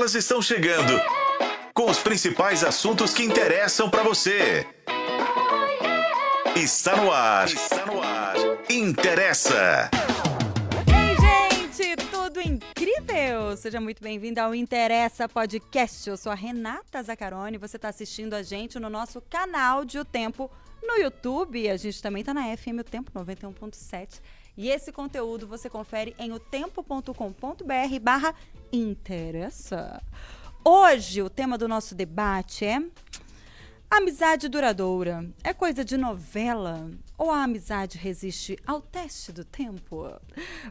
Elas estão chegando com os principais assuntos que interessam para você. Está no ar. Está no ar. Interessa. Ei, gente, tudo incrível! Seja muito bem-vindo ao Interessa Podcast. Eu sou a Renata Zacarone. Você está assistindo a gente no nosso canal de O Tempo no YouTube. A gente também está na FM O Tempo 91.7. E esse conteúdo você confere em otempo.com.br barra interessa. Hoje o tema do nosso debate é Amizade duradoura é coisa de novela ou a amizade resiste ao teste do tempo?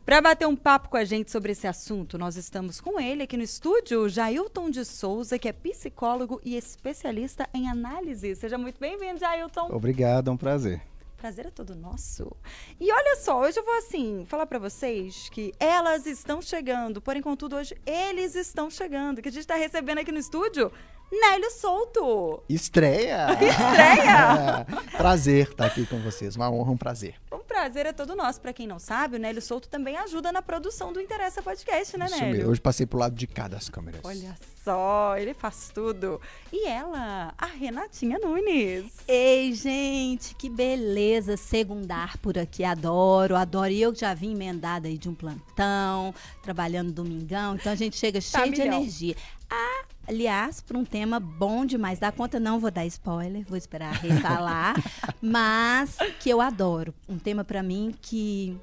Para bater um papo com a gente sobre esse assunto, nós estamos com ele aqui no estúdio, Jailton de Souza, que é psicólogo e especialista em análise. Seja muito bem-vindo, Jailton. Obrigado, é um prazer. Prazer é todo nosso. E olha só, hoje eu vou assim falar para vocês que elas estão chegando, porém contudo hoje eles estão chegando, que a gente está recebendo aqui no estúdio Nélio Souto. Estreia! Estreia! prazer estar aqui com vocês, uma honra, um prazer. Um prazer é todo nosso. Para quem não sabe, o Nélio Souto também ajuda na produção do Interessa Podcast, né, Isso Nélio? mesmo. Hoje passei pro lado de cá das câmeras. Olha só, ele faz tudo. E ela, a Renatinha Nunes. Ei, gente, que beleza segundar por aqui. Adoro, adoro. E eu já vim emendada aí de um plantão, trabalhando domingão. Então a gente chega Tá cheio de energia. Ah, aliás, para um tema bom demais. Dá conta, não vou dar spoiler, vou esperar a Rê falar. mas que eu adoro. Um tema para mim que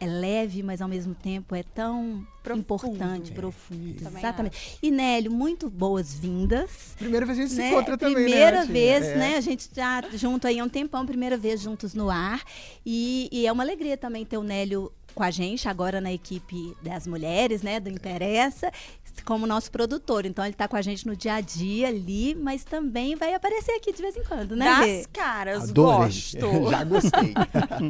é leve, mas ao mesmo tempo é tão Profundo. importante, É, profundo. Também Exatamente. E Nélio, muito boas-vindas Primeira vez a gente né? se encontra também, Primeira né? Vez, É. né? A gente já junto aí há um tempão, primeira vez juntos no ar. E, e é uma alegria também ter o Nélio com a gente, agora na equipe das mulheres, né? Do Interessa, como nosso produtor. Então ele tá com a gente no dia a dia ali, mas também vai aparecer aqui de vez em quando, né? Das Rê? caras, Adorei. gosto. Já gostei.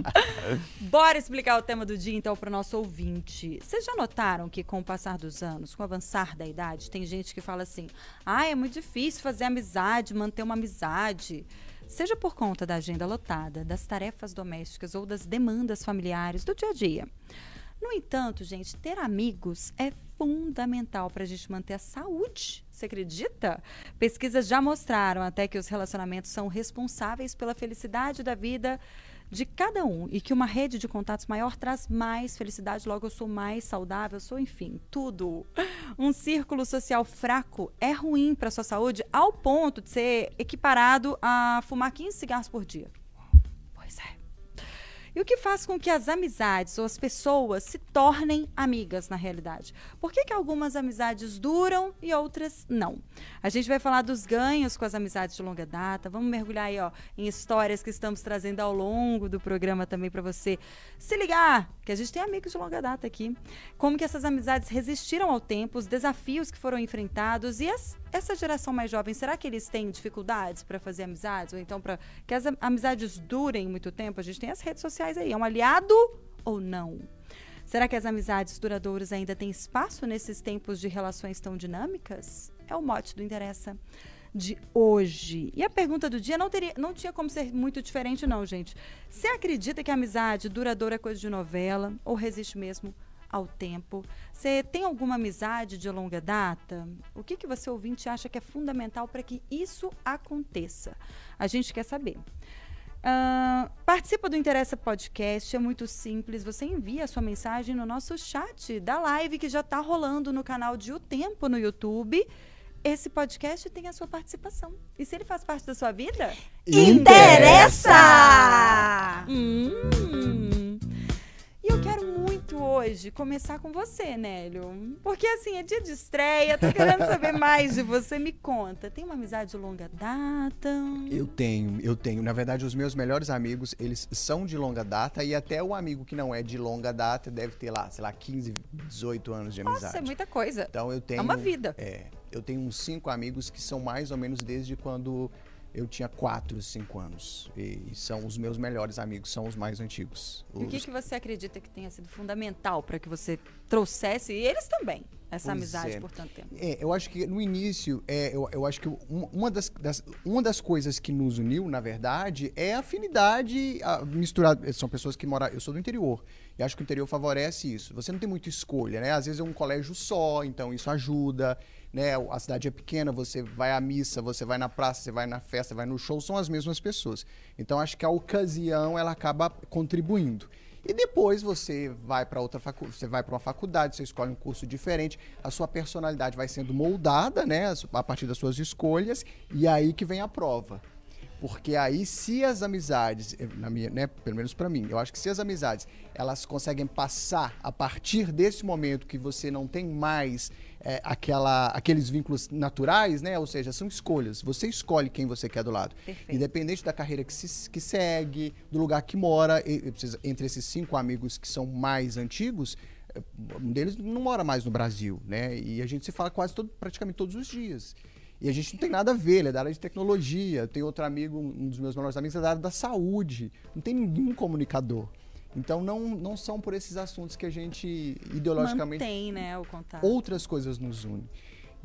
Bora explicar o tema do dia, então, para o nosso ouvinte. Vocês já notaram que, com o passar dos anos, com o avançar da idade, tem gente que fala assim: ah, é muito difícil fazer amizade, manter uma amizade. Seja por conta da agenda lotada, das tarefas domésticas ou das demandas familiares do dia a dia. No entanto, gente, ter amigos é fundamental para a gente manter a saúde. Você acredita? Pesquisas já mostraram até que os relacionamentos são responsáveis pela felicidade da vida de cada um e que uma rede de contatos maior traz mais felicidade, logo eu sou mais saudável, sou, enfim, tudo. Um círculo social fraco é ruim para sua saúde ao ponto de ser equiparado a fumar 15 cigarros por dia. E o que faz com que as amizades ou as pessoas se tornem amigas na realidade? Por que, que algumas amizades duram e outras não? A gente vai falar dos ganhos com as amizades de longa data. Vamos mergulhar aí, ó, em histórias que estamos trazendo ao longo do programa também para você se ligar, que a gente tem amigos de longa data aqui. Como que essas amizades resistiram ao tempo, os desafios que foram enfrentados e as- essa geração mais jovem, será que eles têm dificuldades para fazer amizades ou então para que as am- amizades durem muito tempo? A gente tem as redes sociais aí, é um aliado ou não? Será que as amizades duradouras ainda têm espaço nesses tempos de relações tão dinâmicas? É o mote do Interessa de hoje. E a pergunta do dia não, teria, não tinha como ser muito diferente, não, gente. Você acredita que a amizade duradoura é coisa de novela ou resiste mesmo ao tempo? Você tem alguma amizade de longa data? O que, que você ouvinte acha que é fundamental para que isso aconteça? A gente quer saber. Ah, participa do Interessa Podcast, é muito simples. Você envia a sua mensagem no nosso chat da live que já está rolando no canal de O Tempo no YouTube. Esse podcast tem a sua participação. E se ele faz parte da sua vida? Interessa! Hum. Hoje começar com você, Nélio. Porque assim, é dia de estreia, tô querendo saber mais de você. Me conta, tem uma amizade de longa data? Eu tenho, eu tenho. Na verdade, os meus melhores amigos, eles são de longa data e até o amigo que não é de longa data deve ter lá, sei lá, 15, 18 anos de amizade. Nossa, é muita coisa. Então eu tenho. É uma vida. É, eu tenho uns cinco amigos que são mais ou menos desde quando eu tinha 4, 5 anos. E são os meus melhores amigos, são os mais antigos. E o que, Os- que você acredita que tenha sido fundamental para que você trouxesse, e eles também, essa Pois amizade é. por tanto tempo? É, eu acho que no início, é, eu, eu acho que uma, uma das, das- uma das coisas que nos uniu, na verdade, é a afinidade a, misturada. São pessoas que moram. Eu sou do interior. E acho que o interior favorece isso. Você não tem muita escolha, né? Às vezes é um colégio só, então isso ajuda. Né? A cidade é pequena, você vai à missa, você vai na praça, você vai na festa, vai no show, são as mesmas pessoas. Então acho que a ocasião ela acaba contribuindo. E depois você vai para outra facu você vai para uma faculdade, você escolhe um curso diferente, a sua personalidade vai sendo moldada, né, a partir das suas escolhas, e aí que vem a prova. Porque aí se as amizades, eh, na minha, né, pelo menos para mim, eu acho que se as amizades, elas conseguem passar a partir desse momento que você não tem mais eh, aquela, aqueles vínculos naturais, né? Ou seja, são escolhas. Você escolhe quem você quer do lado. Perfeito. Independente da carreira que, se, que segue, do lugar que mora, e- entre esses cinco amigos que são mais antigos, eh, um deles não mora mais no Brasil, né? E a gente se fala quase todo, praticamente todos os dias. E a gente não tem nada a ver, ele é da área de tecnologia. Tem outro amigo, um dos meus melhores amigos, é da área da saúde. Não tem nenhum comunicador. Então não, não são por esses assuntos que a gente ideologicamente Mantém, né, o contato. outras coisas nos unem.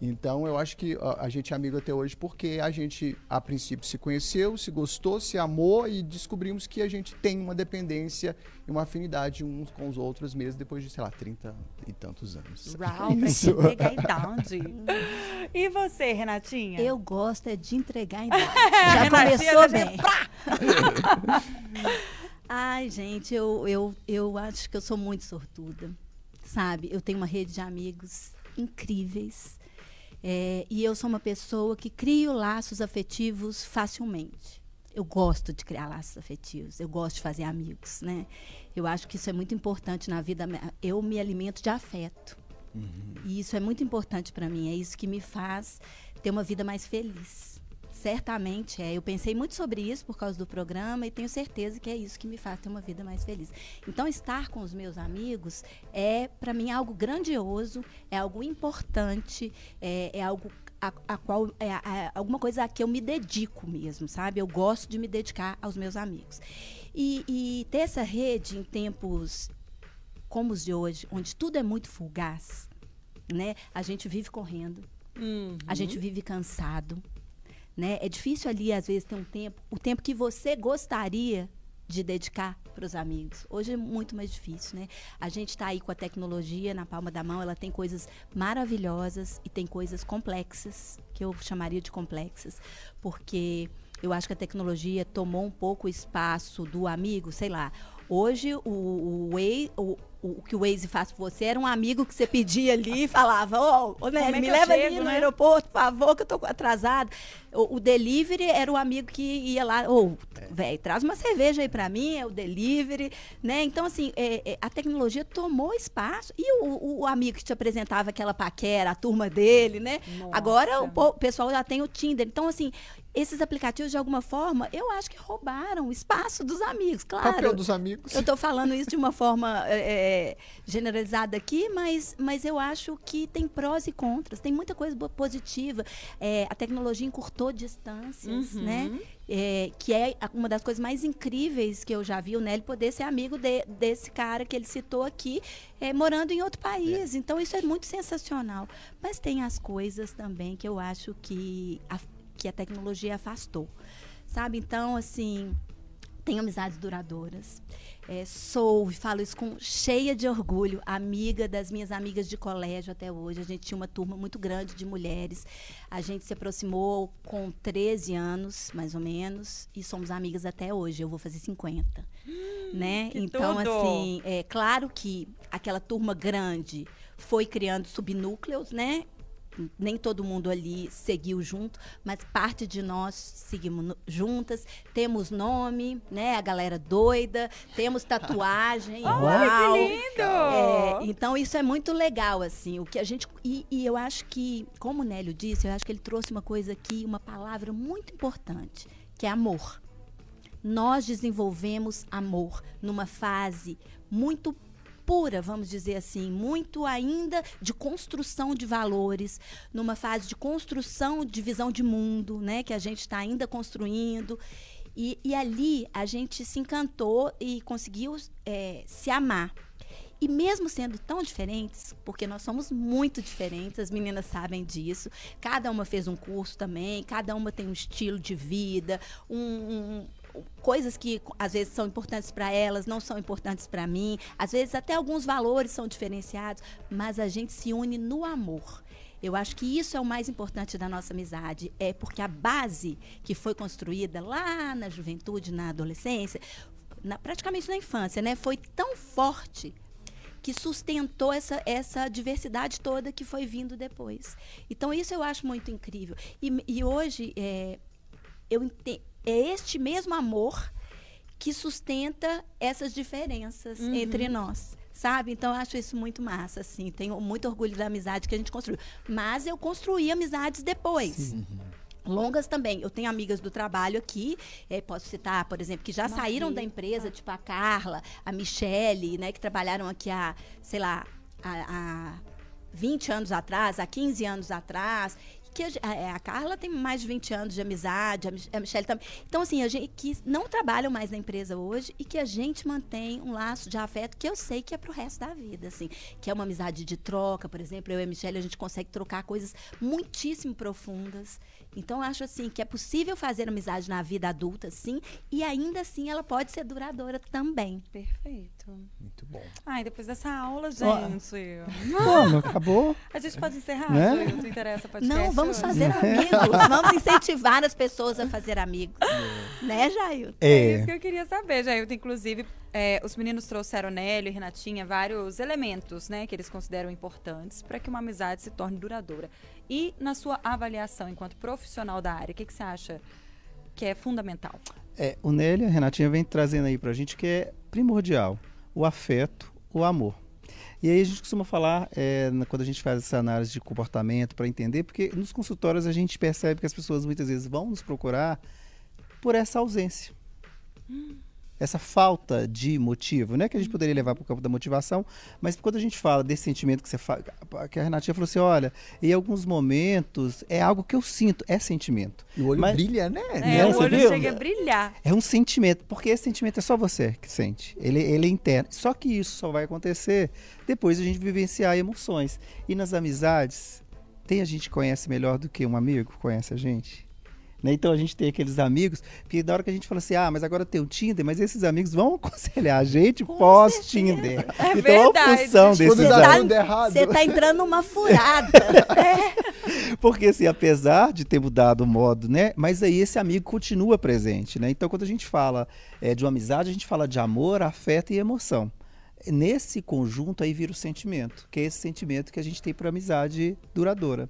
Então eu acho que a, a gente é amigo até hoje porque a gente a princípio se conheceu, se gostou, se amou e descobrimos que a gente tem uma dependência e uma afinidade uns com os outros mesmo depois de, sei lá, 30 e tantos anos. Uau, Isso. a idade. e você, Renatinha? Eu gosto é de entregar a idade. Já começou bem. Ai, gente, eu, eu, eu acho que eu sou muito sortuda, sabe? Eu tenho uma rede de amigos incríveis. É, e eu sou uma pessoa que crio laços afetivos facilmente. Eu gosto de criar laços afetivos, eu gosto de fazer amigos, né? Eu acho que isso é muito importante na vida. Eu me alimento de afeto. E isso é muito importante para mim. É isso que me faz ter uma vida mais feliz. Certamente é. Eu pensei muito sobre isso por causa do programa e tenho certeza que é isso que me faz ter uma vida mais feliz. Então, estar com os meus amigos é, para mim, algo grandioso, é algo importante, é, é algo a, a qual é, é alguma coisa a que eu me dedico mesmo, sabe? Eu gosto de me dedicar aos meus amigos. E, e ter essa rede em tempos como os de hoje, onde tudo é muito fugaz, né? A gente vive correndo, Uhum. a gente vive cansado, né? É difícil ali às vezes ter um tempo, o tempo que você gostaria de dedicar para os amigos. Hoje é muito mais difícil, né? A gente está aí com a tecnologia na palma da mão, ela tem coisas maravilhosas e tem coisas complexas, que eu chamaria de complexas, porque eu acho que a tecnologia tomou um pouco o espaço do amigo, sei lá. Hoje, o, o, o, o que o Waze faz por você era um amigo que você pedia ali e falava: Ô, é me leva ali chego, no né? aeroporto, por favor, que eu tô atrasado. O, o delivery era o amigo que ia lá, ô, velho, traz uma cerveja aí pra mim, é o delivery, né? Então, assim, é, é, a tecnologia tomou espaço. E o, o- o amigo que te apresentava aquela paquera, a turma dele, né? Nossa. Agora o, o pessoal já tem o Tinder. Então, assim, esses aplicativos, de alguma forma, eu acho que roubaram o espaço dos amigos, claro. Papel dos amigos. Eu estou falando isso de uma forma é, é, generalizada aqui, mas, mas eu acho que tem prós e contras. Tem muita coisa positiva. É, a tecnologia encurtou distâncias, Uhum. né? É, que é uma das coisas mais incríveis que eu já vi o Nelly poder ser amigo de- desse cara que ele citou aqui, é, morando em outro país. Então isso é muito sensacional. Mas tem as coisas também que eu acho que a, que a tecnologia afastou. Sabe? Então, assim, tenho amizades duradouras. É, sou, e falo isso com cheia de orgulho, amiga das minhas amigas de colégio até hoje. A gente tinha uma turma muito grande de mulheres. A gente se aproximou com 13 anos, mais ou menos, e somos amigas até hoje. Eu vou fazer 50. né? que Então, tudo! assim, é claro que aquela turma grande foi criando subnúcleos, né? Nem todo mundo ali seguiu junto, mas parte de nós seguimos juntas. Temos nome, né? A galera doida, temos tatuagem. Olha que lindo! É, então isso é muito legal, assim, o que a gente. E, e eu acho que, como o Nélio disse, eu acho que ele trouxe uma coisa aqui, uma palavra muito importante, que é amor. Nós desenvolvemos amor numa fase muito pura, vamos dizer assim, muito ainda de construção de valores, numa fase de construção de visão de mundo, né, que a gente está ainda construindo. E, e ali a gente se encantou e conseguiu é, se amar. E mesmo sendo tão diferentes, porque nós somos muito diferentes, as meninas sabem disso. Cada uma fez um curso também, cada uma tem um estilo de vida, um, um coisas que às vezes são importantes para elas, não são importantes para mim. Às vezes até alguns valores são diferenciados, mas a gente se une no amor. Eu acho que isso é o mais importante da nossa amizade, é porque a base que foi construída lá na juventude, na adolescência, na, praticamente na infância, né, foi tão forte que sustentou essa, essa diversidade toda que foi vindo depois. Então isso eu acho muito incrível. E, e hoje é, eu entendo é este mesmo amor que sustenta essas diferenças uhum. entre nós. Sabe? Então, eu acho isso muito massa, assim. Tenho muito orgulho da amizade que a gente construiu. Mas eu construí amizades depois. Sim. Longas também. Eu tenho amigas do trabalho aqui, é, posso citar, por exemplo, que já saíram da empresa, tipo a Carla, a Michele, né, que trabalharam aqui há, sei lá, há, há 20 anos atrás, há 15 anos atrás, que a, é, a, Carla tem mais de 20 anos de amizade, a, Michelle também. Então, assim, a gente que não trabalham mais na empresa hoje e que a gente mantém um laço de afeto que eu sei que é pro resto da vida, assim. Que é uma amizade de troca, por exemplo, eu e a Michelle, a gente consegue trocar coisas muitíssimo profundas. Então, eu acho assim que é possível fazer amizade na vida adulta, sim, e ainda assim ela pode ser duradoura também. Perfeito. Muito bom. Ai, depois dessa aula, gente. Como? Acabou? A gente pode encerrar? Né? Não interessa podcast Não, vamos fazer amigos. vamos incentivar as pessoas a fazer amigos. É. Né, Jailton? É. é isso que eu queria saber, Jailton. Inclusive, é, os meninos trouxeram Nélio e Renatinha vários elementos, né, que eles consideram importantes para que uma amizade se torne duradoura. E na sua avaliação enquanto profissional da área, o que, que você acha que é fundamental? É, o Nélio e a Renatinha vem trazendo aí para a gente que é primordial o afeto, o amor. E aí a gente costuma falar, é, quando a gente faz essa análise de comportamento para entender, porque nos consultórios a gente percebe que as pessoas muitas vezes vão nos procurar por essa ausência. Hum essa falta de motivo, né? Que a gente poderia levar para o campo da motivação, mas quando a gente fala desse sentimento que você fala, que a Renatinha falou assim, olha, em alguns momentos é algo que eu sinto, é sentimento. E o olho mas, brilha, né? É, é o olho viu? chega a brilhar. É um sentimento, porque esse sentimento é só você que sente. Ele, ele é interno. Só que isso só vai acontecer depois a gente vivenciar emoções. E nas amizades, tem a gente que conhece melhor do que um amigo conhece a gente? Né? Então a gente tem aqueles amigos, porque da hora que a gente fala assim, ah, mas agora tem o Tinder, mas esses amigos vão aconselhar a gente pós-Tinder. É então verdade. a função desses Você tá, Você tá entrando numa furada. é. Porque assim, apesar de ter mudado o modo, né? Mas aí esse amigo continua presente, né? Então quando a gente fala é, de uma amizade, a gente fala de amor, afeto e emoção nesse conjunto aí vira o sentimento, que é esse sentimento que a gente tem para amizade duradoura.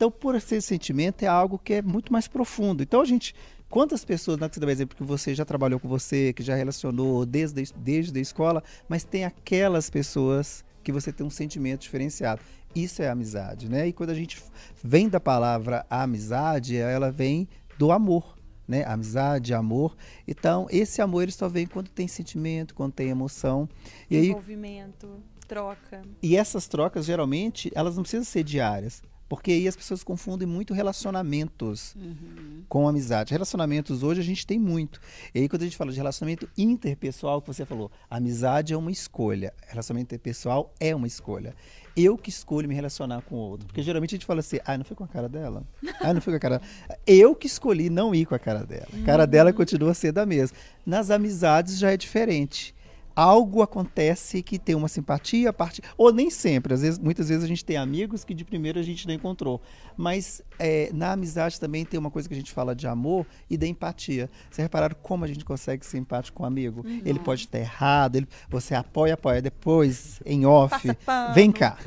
Então, por esse sentimento, é algo que é muito mais profundo. Então, a gente. Quantas pessoas, não é que você dá exemplo que você já trabalhou com você, que já relacionou desde, desde a escola, mas tem aquelas pessoas que você tem um sentimento diferenciado. Isso é amizade, né? E quando a gente vem da palavra amizade, ela vem do amor, né? Amizade, amor. Então, esse amor ele só vem quando tem sentimento, quando tem emoção. E Envolvimento, aí, troca. E essas trocas, geralmente, elas não precisam ser diárias. Porque aí as pessoas confundem muito relacionamentos uhum. com amizade. Relacionamentos hoje a gente tem muito. E aí quando a gente fala de relacionamento interpessoal, que você falou, amizade é uma escolha. Relacionamento interpessoal é uma escolha. Eu que escolho me relacionar com o outro. Porque geralmente a gente fala assim, ah, não foi com a cara dela? Ah, não foi com a cara Eu que escolhi não ir com a cara dela. A cara uhum. dela continua sendo a mesma. Nas amizades já é diferente algo acontece que tem uma simpatia, parte ou nem sempre, às vezes, muitas vezes a gente tem amigos que de primeira a gente não encontrou, mas é, na amizade também tem uma coisa que a gente fala de amor e da empatia. Vocês repararam como a gente consegue ser empático com um amigo? Uhum. Ele pode estar errado, ele, você apoia, apoia, depois em off, vem cá,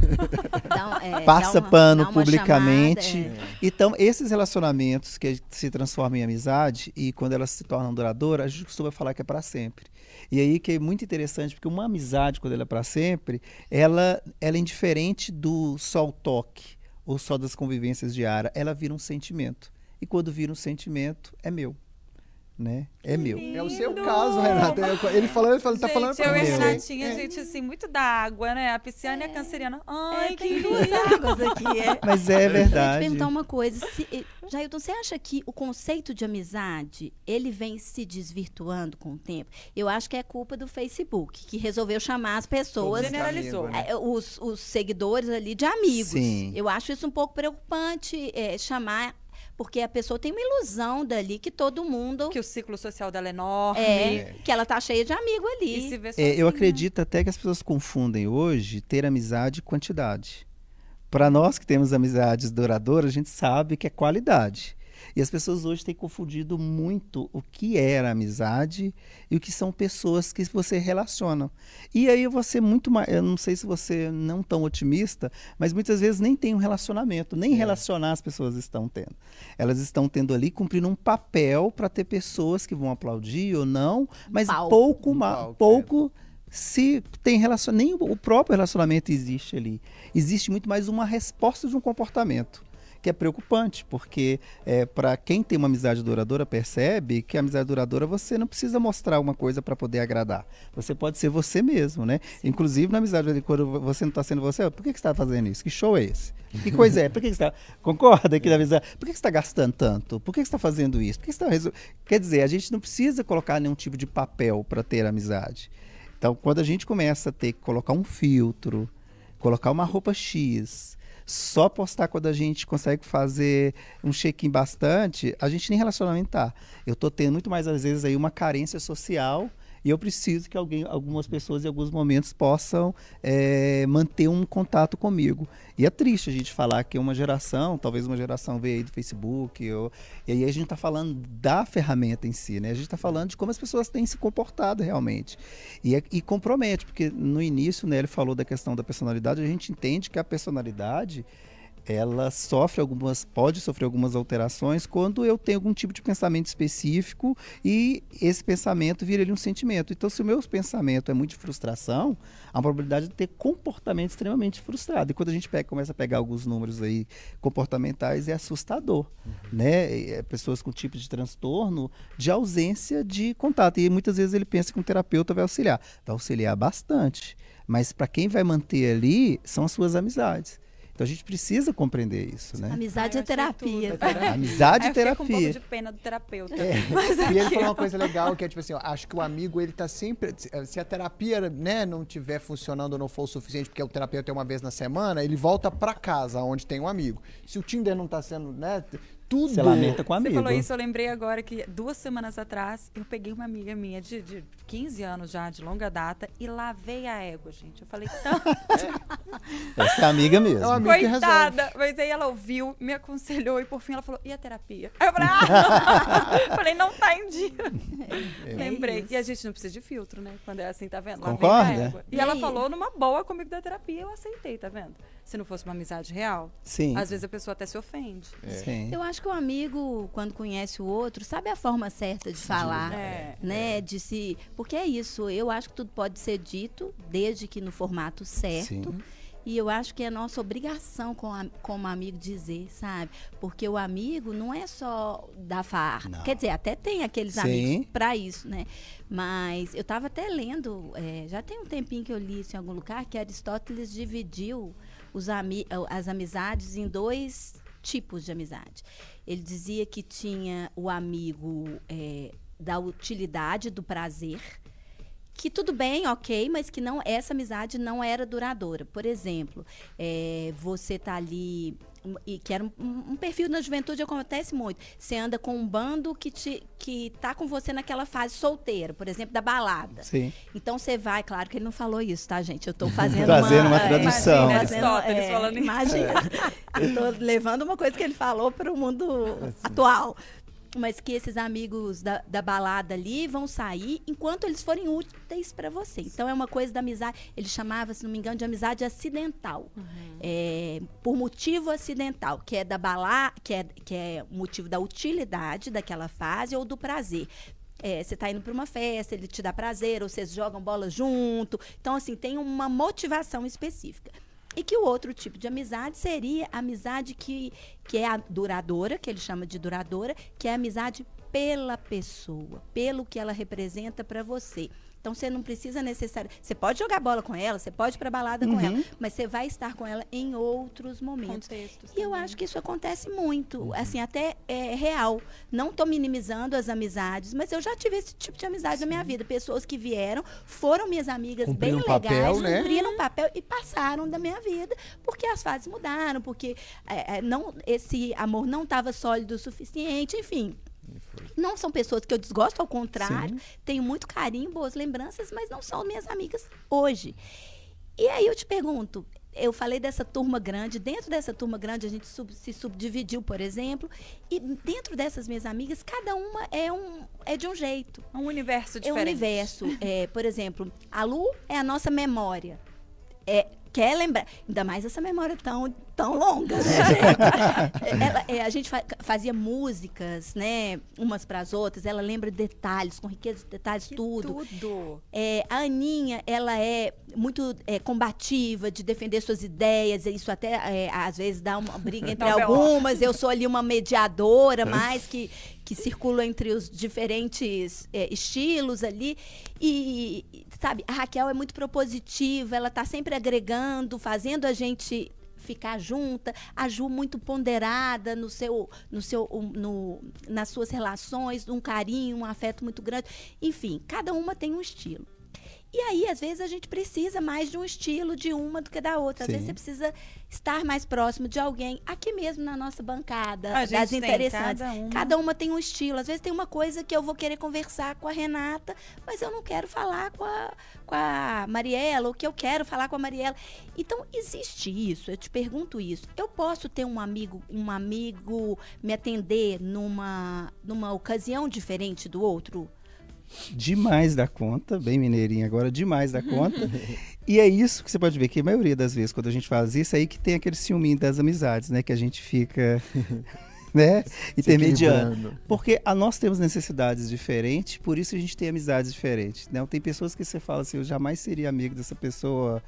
dá, é, passa uma, pano publicamente. Chamada, é. Então esses relacionamentos que se transformam em amizade e quando elas se tornam duradouras, a gente costuma falar que é para sempre. E aí que é muito interessante, porque uma amizade, quando ela é para sempre, ela, ela é indiferente do só o toque ou só das convivências diárias, ela vira um sentimento. E quando vira um sentimento, é meu. Né? É meu. É o seu caso, Renata. Ele falando, ele fala, tá falando pra eu e. Renatinha, É. gente, assim, muito da água, né? A pisciana e a canceriana. Ai, É, que tem lindo. duas águas aqui. É. Mas é Eu ia te verdade. perguntar uma coisa. Se, eh, Jailton, você acha que o conceito de amizade, ele vem se desvirtuando com o tempo? Eu acho que é culpa do Facebook, que resolveu chamar as pessoas, Generalizou. né? eh, os, os seguidores ali de amigos. Sim. Eu acho isso um pouco preocupante, eh, chamar... Porque a pessoa tem uma ilusão dali que todo mundo... Que o ciclo social dela é enorme. É, que ela tá cheia de amigo ali. E se vê É, eu acredito até que as pessoas confundem hoje ter amizade e quantidade. Para nós que temos amizades duradouras, a gente sabe que é qualidade. E as pessoas hoje têm confundido muito o que era amizade e o que são pessoas que você relaciona. E aí eu vou ser muito mais. Eu não sei se você não tão otimista, mas muitas vezes nem tem um relacionamento, nem relacionar as pessoas estão tendo. Elas estão tendo ali cumprindo um papel para ter pessoas que vão aplaudir ou não, mas palco. pouco, Um palco, pouco se tem relacion... nem o próprio relacionamento existe ali. Existe muito mais uma resposta de um comportamento que é preocupante, porque é, para quem tem uma amizade duradoura percebe que a amizade duradoura você não precisa mostrar uma coisa para poder agradar. Você pode ser você mesmo, né? Inclusive na amizade quando você não está sendo você, por que, que você está fazendo isso? Que show é esse? Que coisa é? Por que, que você está concorda aqui na amizade? Por que, que você está gastando tanto? Por que, que você está fazendo isso? Por que você tá resol... Quer dizer, a gente não precisa colocar nenhum tipo de papel para ter amizade. Então, quando a gente começa a ter que colocar um filtro, colocar uma roupa X, só postar quando a gente consegue fazer um check-in bastante, a gente nem relacionamento tá. Eu tô tendo muito mais, às vezes, aí uma carência social e eu preciso que alguém, algumas pessoas em alguns momentos possam é, manter um contato comigo. E é triste a gente falar que uma geração, talvez uma geração veio aí do Facebook, ou, e aí a gente está falando da ferramenta em si, né? A gente está falando de como as pessoas têm se comportado realmente. E, é- e compromete, porque no início, né, ele falou da questão da personalidade, a gente entende que a personalidade ela sofre algumas, pode sofrer algumas alterações quando eu tenho algum tipo de pensamento específico e esse pensamento vira ali um sentimento. Então, se o meu pensamento é muito de frustração, há uma probabilidade de ter comportamento extremamente frustrado. E quando a gente pega, começa a pegar alguns números aí comportamentais, é assustador, né? E, é, pessoas com tipos de transtorno de ausência de contato. E muitas vezes ele pensa que um terapeuta vai auxiliar. Vai auxiliar bastante. Mas para quem vai manter ali, são as suas amizades. Então a gente precisa compreender isso, né? Amizade Ai, é eu achei terapia. tudo. Amizade Aí e eu fiquei com um pouco terapia. de pena do terapeuta. E ele falou uma coisa legal que é tipo assim, ó, acho que o amigo ele tá sempre, se a terapia, né, não tiver funcionando ou não for o suficiente, porque o terapeuta é uma vez na semana, ele volta pra casa onde tem um amigo. Se o Tinder não tá sendo, né, tudo Você lamenta com o Você amigo. falou isso, eu lembrei agora que duas semanas atrás eu peguei uma amiga minha de, de 15 anos já, de longa data, e lavei a égua, gente. Eu falei, tão Essa é amiga mesmo. É uma amiga que coitada. Mas aí ela ouviu, me aconselhou e por fim ela falou, e a terapia? Aí eu falei, ah! falei, não tá em dia. Lembrei. isso. E a gente não precisa de filtro, né? Quando é assim, tá vendo? Concorda? Lavei a égua. E E ela falou numa boa comigo da terapia, eu aceitei, tá vendo? Se não fosse uma amizade real, Sim. às vezes a pessoa até se ofende. Sim. Eu acho que o amigo, quando conhece o outro, sabe a forma certa de falar. É. Né, de se. Porque é isso, eu acho que tudo pode ser dito, desde que no formato certo. Sim. E eu acho que é nossa obrigação com a- como amigo dizer, sabe? Porque o amigo não é só da farra. Não. Quer dizer, até tem aqueles Sim. amigos para isso, né? Mas eu estava até lendo, é, já tem um tempinho que eu li isso em algum lugar, que Aristóteles dividiu os ami as amizades em dois tipos de amizade. Ele dizia que tinha o amigo é, da utilidade, do prazer, que tudo bem, ok, mas que não essa amizade não era duradoura. Por exemplo, é, você tá ali e que era um, um perfil na juventude acontece muito. Você anda com um bando que te que tá com você naquela fase solteira, por exemplo, da balada. Sim. Então você vai, claro que ele não falou isso, tá, gente? Eu tô fazendo Fazendo uma é, tradução. Imagina, fazendo- é, falando. Imagina. Eu tô levando uma coisa que ele falou para o mundo atual. Mas que esses amigos da, da balada ali vão sair enquanto eles forem úteis para você. Então é uma coisa da amizade. Ele chamava, se não me engano, de amizade acidental. É, por motivo acidental, que é da balada, que é, que é motivo da utilidade daquela fase ou do prazer. É, você está indo para uma festa, ele te dá prazer, ou vocês jogam bola junto. Então, assim, tem uma motivação específica. E que o outro tipo de amizade seria a amizade que, que é a duradoura, que ele chama de duradoura, que é a amizade pela pessoa, pelo que ela representa para você. Então você não precisa necessariamente. Você pode jogar bola com ela, você pode ir pra balada com Uhum. ela, mas você vai estar com ela em outros momentos. Contextos E eu também. acho que isso acontece muito, assim, até é real. Não estou minimizando as amizades, mas eu já tive esse tipo de amizade na minha vida. Pessoas que vieram, foram minhas amigas Cumpriram bem um papel, legais, né? cumpriram um papel e passaram da minha vida, porque as fases mudaram, porque é, é, não, esse amor não estava sólido o suficiente, enfim. Não são pessoas que eu desgosto, ao contrário. Tenho muito carinho, boas lembranças, mas não são minhas amigas hoje. E aí eu te pergunto, eu falei dessa turma grande, dentro dessa turma grande a gente sub- se subdividiu, por exemplo, e dentro dessas minhas amigas, cada uma é, um, é de um jeito. Um universo É diferente. um universo. É, por exemplo, a Lu é a nossa memória. É, quer lembrar? Ainda mais essa memória tão, tão longa, né, gente? Ela- é, a gente fa- fazia músicas, né? Umas para as outras. Ela lembra detalhes, com riqueza de detalhes, Que tudo. Tudo. É, a Aninha, ela é muito é, combativa de defender suas ideias. e Isso até, é, às vezes, dá uma briga entre B.O. algumas. Eu sou ali uma mediadora, mais que, que circula entre os diferentes é, estilos ali. E, sabe, a Raquel é muito propositiva, ela está sempre agregando, fazendo a gente ficar junta, a Ju muito ponderada no seu, no seu, no, nas suas relações, um carinho, um afeto muito grande. Enfim, cada uma tem um estilo. E aí, às vezes, a gente precisa mais de um estilo de uma do que da outra. Às Sim. vezes, você precisa estar mais próximo de alguém. Aqui mesmo na nossa bancada, A gente das tem interessantes. cada uma. Cada uma tem um estilo. Às vezes, tem uma coisa que eu vou querer conversar com a Renata, mas eu não quero falar com a, com a Mariela, ou que eu quero falar com a Mariela. Então, existe isso. Eu te pergunto isso. Eu posso ter um amigo, um amigo me atender numa, numa ocasião diferente do outro? Demais da conta, bem mineirinha agora, demais da conta. e é isso que você pode ver, que a maioria das vezes, quando a gente faz isso, é aí que tem aquele ciúminho das amizades, né? Que a gente fica, né? Intermediando. Porque a nós temos necessidades diferentes, por isso a gente tem amizades diferentes, né? Tem pessoas que você fala assim, eu jamais seria amigo dessa pessoa...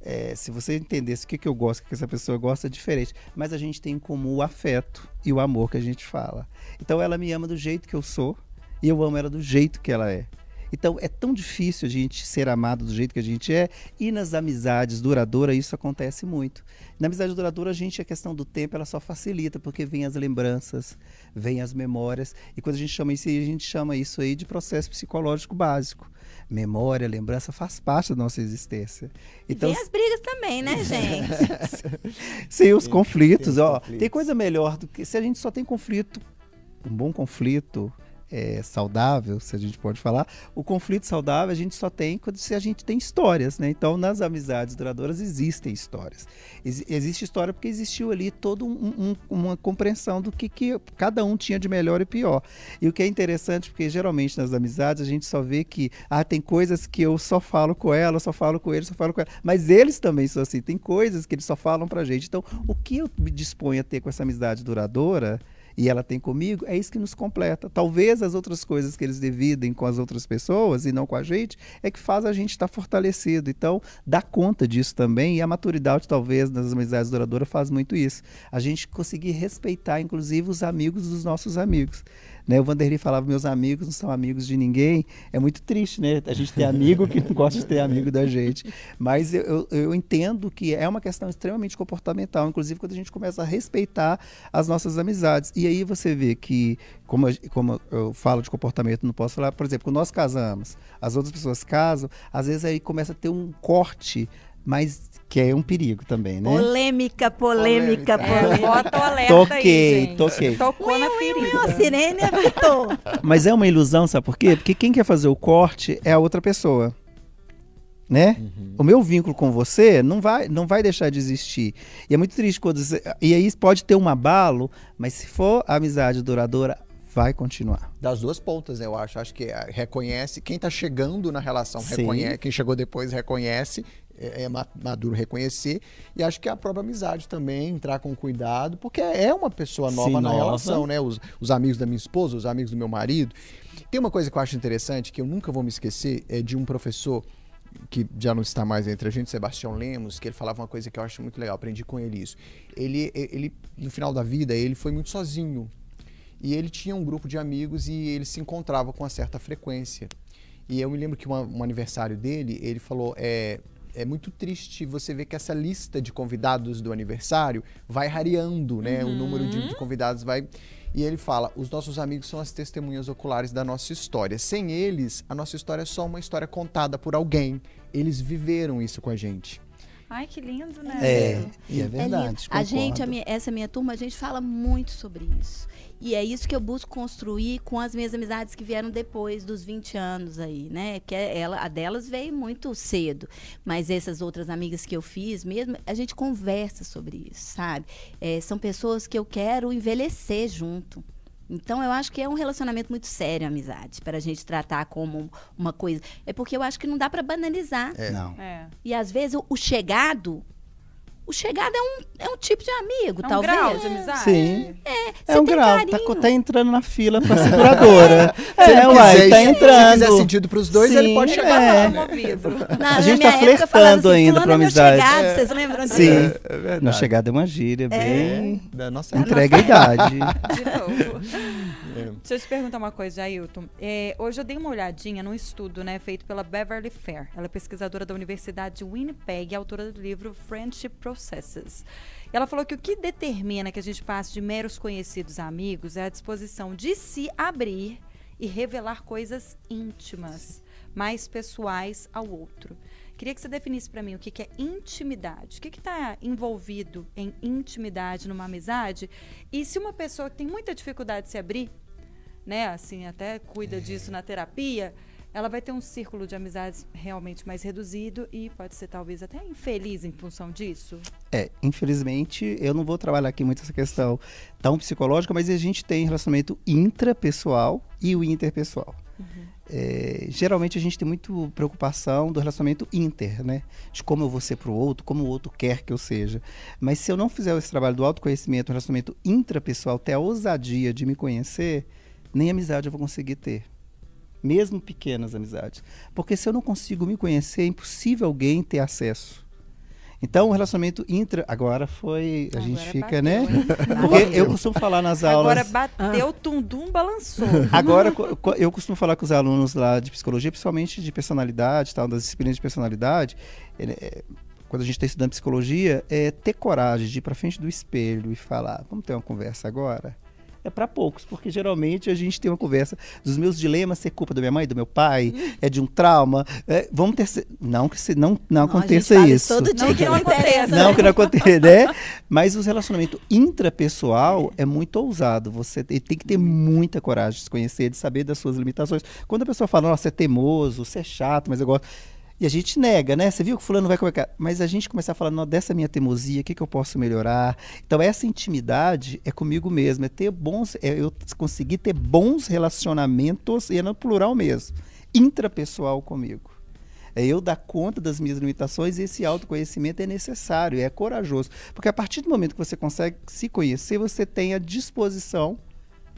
é, se você entendesse o que, que eu gosto, o que essa pessoa gosta, é diferente. Mas a gente tem em comum o afeto e o amor que a gente fala. Então ela me ama do jeito que eu sou e eu amo ela do jeito que ela é. Então é tão difícil a gente ser amado do jeito que a gente é e nas amizades duradouras isso acontece muito. Na amizade duradoura a gente a questão do tempo ela só facilita porque vem as lembranças, vem as memórias e quando a gente chama isso aí a gente chama isso aí de processo psicológico básico. Memória, lembrança faz parte da nossa existência. Então, Vem as brigas também, né, gente? sem os Tem- conflitos, tem ó, conflitos. tem coisa melhor do que se a gente só tem conflito, um bom conflito é, saudável, se a gente pode falar, o conflito saudável a gente só tem quando se a gente tem histórias, né? Então, nas amizades duradouras existem histórias. Ex- existe história porque existiu ali toda um- um- uma compreensão do que, que cada um tinha de melhor e pior. E o que é interessante, porque geralmente nas amizades a gente só vê que ah, tem coisas que eu só falo com ela, só falo com ele, só falo com ela. Mas eles também são assim, tem coisas que eles só falam pra gente. Então, o que eu me disponho a ter com essa amizade duradoura e ela tem comigo, é isso que nos completa. Talvez as outras coisas que eles dividem com as outras pessoas e não com a gente, é que faz a gente estar fortalecido. Então, dá conta disso também, e a maturidade, talvez, das amizades duradouras faz muito isso. A gente conseguir respeitar, inclusive, os amigos dos nossos amigos. Né? O Vanderlei falava, meus amigos não são amigos de ninguém. É muito triste, né? A gente ter amigo que não gosta de ter amigo da gente. Mas eu, eu, eu entendo que é uma questão extremamente comportamental, inclusive quando a gente começa a respeitar as nossas amizades. E aí você vê que, como, como eu falo de comportamento, não posso falar, por exemplo, quando nós casamos, as outras pessoas casam, às vezes aí começa a ter um corte, mas que é um perigo também, né? Polêmica, polêmica, Polêmica. É, polêmica. bota o alerta aí, Toquei, gente. toquei. Tocou na ferida. A sirene apitou. Mas é uma ilusão, sabe por quê? Porque quem quer fazer o corte é a outra pessoa. Né? O meu vínculo com você não vai, não vai deixar de existir. E é muito triste quando. você- E aí pode ter um abalo, mas se for amizade duradoura, vai continuar. Das duas pontas, né, eu acho. Acho que ah, reconhece, quem tá chegando na relação Sim. reconhece, quem chegou depois reconhece, é, é ma- maduro reconhecer. E acho que a própria amizade também, entrar com cuidado, porque é uma pessoa nova Sim, na nova. relação, né? Os, os amigos da minha esposa, os amigos do meu marido. Tem uma coisa que eu acho interessante, que eu nunca vou me esquecer, é de um professor que já não está mais entre a gente, Sebastião Lemos, que ele falava uma coisa que eu acho muito legal, aprendi com ele isso. Ele, ele no final da vida, ele foi muito sozinho. E ele tinha um grupo de amigos e ele se encontrava com uma certa frequência. E eu me lembro que uma, um aniversário dele, ele falou: é, é muito triste você ver que essa lista de convidados do aniversário vai rareando, né? O número de, de convidados vai. E ele fala: os nossos amigos são as testemunhas oculares da nossa história. Sem eles, a nossa história é só uma história contada por alguém. Eles viveram isso com a gente. Ai, que lindo, né? É, e é É verdade. lindo. a gente, a minha- essa minha turma, a gente fala muito sobre isso. E é isso que eu busco construir com as minhas amizades que vieram depois dos 20 anos aí, né? Porque ela, a delas veio muito cedo. Mas essas outras amigas que eu fiz mesmo, a gente conversa sobre isso, sabe? É, são pessoas que eu quero envelhecer junto. Então, eu acho que é um relacionamento muito sério, a amizade, para a gente tratar como uma coisa. É porque eu acho que não dá para banalizar. Não. É. E às vezes o, o chegado, o chegado é um, é um tipo de amigo, É um talvez. grau de amizade? Sim. É, É um grau, tá, tá entrando na fila pra seguradora. Se ele é, uai, quiser, tá se- entrando. Se fizer sentido pros dois, ele Sim, pode Ele chegar. vai É. promovido. Na, A gente na tá flertando assim, ainda pra é amizade. chegado, vocês lembram disso? Sim. É. Na chegada é uma gíria bem. Da nossa Entrega a idade. De novo. É. Deixa eu te perguntar uma coisa, Ailton. É, hoje eu dei uma olhadinha num estudo né, feito pela Beverly Fair. Ela é pesquisadora da Universidade de Winnipeg e autora do livro Friendship Processes. E ela falou que o que determina que a gente passe de meros conhecidos a amigos é a disposição de se abrir e revelar coisas íntimas, mais pessoais ao outro. Queria que você definisse para mim o que, que é intimidade. O que está envolvido em intimidade numa amizade? E se uma pessoa que tem muita dificuldade de se abrir, né, assim, até cuida disso na terapia, ela vai ter um círculo de amizades realmente mais reduzido e pode ser talvez até infeliz em função disso. É, infelizmente, eu não vou trabalhar aqui muito essa questão tão psicológica, mas a gente tem relacionamento intrapessoal e o interpessoal. É, geralmente a gente tem muito preocupação do relacionamento inter, né? De como eu vou ser pro outro, como o outro quer que eu seja. Mas se eu não fizer esse trabalho do autoconhecimento, o relacionamento intrapessoal, ter a ousadia de me conhecer, nem amizade eu vou conseguir ter. Mesmo pequenas amizades. Porque se eu não consigo me conhecer, é impossível alguém ter acesso. Então, o relacionamento intra. Agora foi. A Agora gente fica, bateu, né? Porque eu costumo falar nas aulas. Agora bateu, tum-dum, balançou. Agora, eu costumo falar com os alunos lá de psicologia, principalmente de personalidade, tal, das disciplinas de personalidade, é, quando a gente está estudando psicologia, é ter coragem de ir para frente do espelho e falar, vamos ter uma conversa agora? É para poucos, porque geralmente a gente tem uma conversa dos meus dilemas, ser culpa da minha mãe, do meu pai, é de um trauma. é, vamos ter. Não que se, não, não, Não, aconteça isso. todo dia Não que não aconteça. Não, que não aconteça, né? Mas o relacionamento intrapessoal é muito ousado. Você tem tem que ter muita coragem de se conhecer, de saber das suas limitações. Quando a pessoa fala, nossa, você é teimoso, você é chato, mas eu gosto. E a gente nega, né? Você viu que fulano vai colocar. Mas a gente começar a falar, não, dessa minha teimosia, o que, que eu posso melhorar? Então, essa intimidade é comigo mesmo, é ter bons. É eu conseguir ter bons relacionamentos, e é no plural mesmo, intrapessoal comigo. É eu dar conta das minhas limitações e esse autoconhecimento é necessário, é corajoso. Porque a partir do momento que você consegue se conhecer, você tem a disposição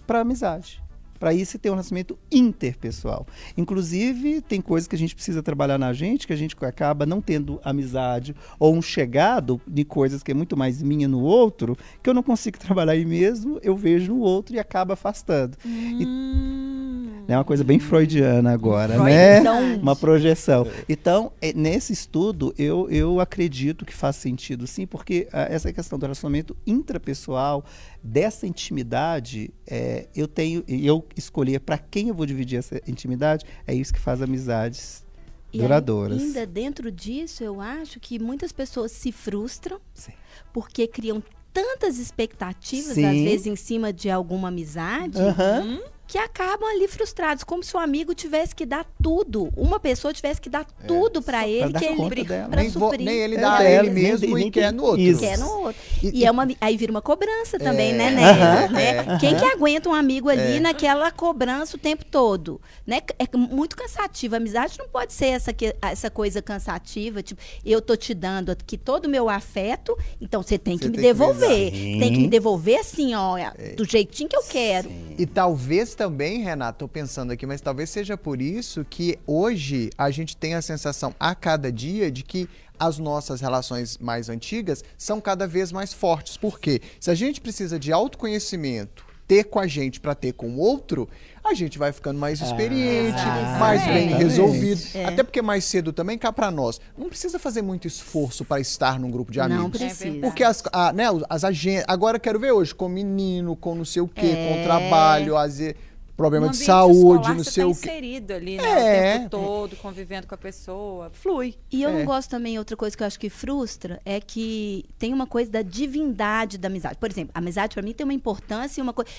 para amizade. Para isso, tem um relacionamento interpessoal. Inclusive, tem coisas que a gente precisa trabalhar na gente, que a gente acaba não tendo amizade ou um chegado de coisas que é muito mais minha no outro, que eu não consigo trabalhar em mesmo, eu vejo no outro e acaba afastando. Hum. É uma coisa bem freudiana agora, Freud, né? Uma projeção. Então, é, nesse estudo, eu, eu acredito que faz sentido, sim, porque ah, essa questão do relacionamento intrapessoal, dessa intimidade, é, eu tenho, eu escolher para quem eu vou dividir essa intimidade, é isso que faz amizades E duradouras. ainda dentro disso, eu acho que muitas pessoas se frustram Sim. porque criam tantas expectativas, Sim. às vezes, em cima de alguma amizade, Aham. Que acabam ali frustrados, como se o amigo tivesse que dar tudo, uma pessoa tivesse que dar tudo pra ele, que ele Nem, vo- suprir. nem ele É dá a dela, ele nem- mesmo nem e quer que- no outro. Isso. quer no outro. E- E, é uma, aí vira uma cobrança também, É, né, né? Aham. né? Quem que aguenta um amigo ali naquela cobrança o tempo todo? Né? É muito cansativo. A amizade não pode ser essa, que- essa coisa cansativa, tipo, eu tô te dando aqui todo o meu afeto, então você tem que me tem que devolver. dar. tem que me devolver assim, ó, do jeitinho que eu quero. E talvez também, Renato, tô pensando aqui, mas talvez seja por isso que hoje a gente tem a sensação a cada dia de que as nossas relações mais antigas são cada vez mais fortes. Por quê? Se a gente precisa de autoconhecimento ter com a gente para ter com o outro, a gente vai ficando mais experiente, Ah, mais bem resolvido. É. Até porque mais cedo também cá para nós, não precisa fazer muito esforço para estar num grupo de amigos. Não precisa. verdade. Porque as, a, né, as agendas. Agora quero ver hoje, com menino, com não sei o quê, É. com trabalho, às vezes, problema de saúde, não você sei tá o quê. inserido ali, né? É. O tempo todo, convivendo com a pessoa. Flui. E eu É. não gosto também, outra coisa que eu acho que frustra é que tem uma coisa da divindade da amizade. Por exemplo, a amizade pra mim tem uma importância e uma coisa.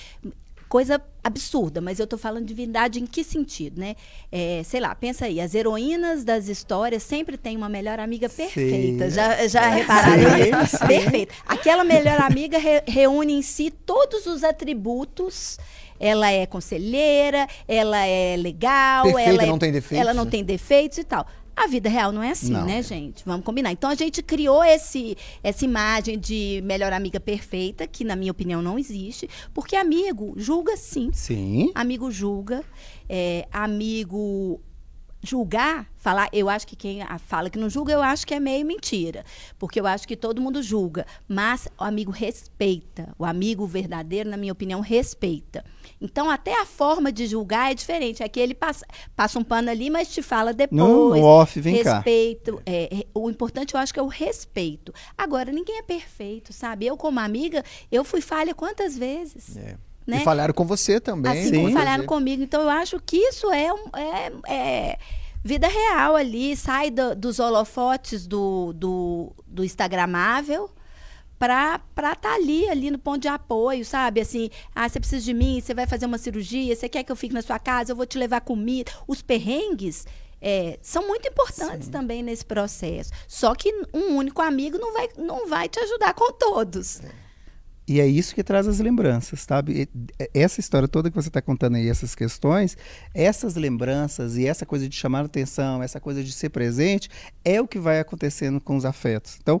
Coisa absurda, mas eu tô falando de divindade em que sentido, né? É, sei lá, pensa aí, as heroínas das histórias sempre têm uma melhor amiga perfeita. Sim. Já, já repararam isso? Perfeita. Aquela melhor amiga re- reúne em si todos os atributos. Ela é conselheira, ela é legal, Perfeita, ela é- não tem defeitos, Ela não né? tem defeitos e tal. A vida real não é assim, Não. né, gente? Vamos combinar. Então a gente criou esse, essa imagem de melhor amiga perfeita, que na minha opinião não existe, porque amigo julga sim. Sim. Amigo julga, é, amigo julgar, falar, eu acho que quem fala que não julga, eu acho que é meio mentira, porque eu acho que todo mundo julga, mas o amigo respeita, o amigo verdadeiro, na minha opinião, respeita. Então, até a forma de julgar é diferente, é que ele passa, passa um pano ali, mas te fala depois. No off, vem cá. respeito, é, re- o importante eu acho que é o respeito. Agora, ninguém é perfeito, sabe? Eu, como amiga, eu fui falha quantas vezes? É. Né? E falharam com você também. Assim Sim. como falharam Fazer. comigo. Então, eu acho que isso é, um- é, é vida real ali. Sai do- dos holofotes do, do, do Instagramável para estar tá ali, ali no ponto de apoio, sabe? Assim, ah, você precisa de mim, você vai fazer uma cirurgia, você quer que eu fique na sua casa, eu vou te levar comida. Os perrengues é, são muito importantes também nesse processo. Só que um único amigo não vai, não vai te ajudar com todos. E é isso que traz as lembranças, sabe? E- Essa história toda que você está contando aí, essas questões, essas lembranças e essa coisa de chamar atenção, essa coisa de ser presente, é o que vai acontecendo com os afetos. Então,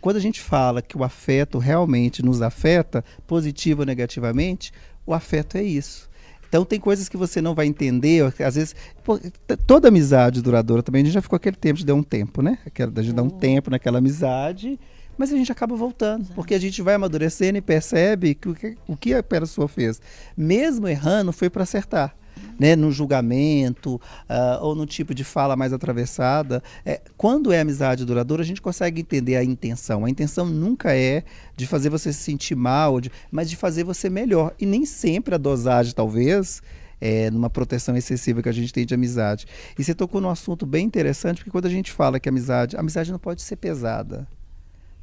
quando a gente fala que o afeto realmente nos afeta, positivo ou negativamente, o afeto é isso. Então tem coisas que você não vai entender, às vezes. pô, toda amizade duradoura também, a gente já ficou aquele tempo de dar um tempo, né? Aquela, gente dar um tempo naquela amizade, mas a gente acaba voltando. Porque a gente vai amadurecendo e percebe que o que, o que a pessoa fez, mesmo errando, foi para acertar. Né, no julgamento ah, ou no tipo de fala mais atravessada. É, quando é amizade duradoura, a gente consegue entender a intenção. A intenção nunca é de fazer você se sentir mal, de- mas de fazer você melhor. E nem sempre a dosagem, talvez, é, numa proteção excessiva que a gente tem de amizade. E você tocou num assunto bem interessante, porque quando a gente fala que amizade, amizade não pode ser pesada.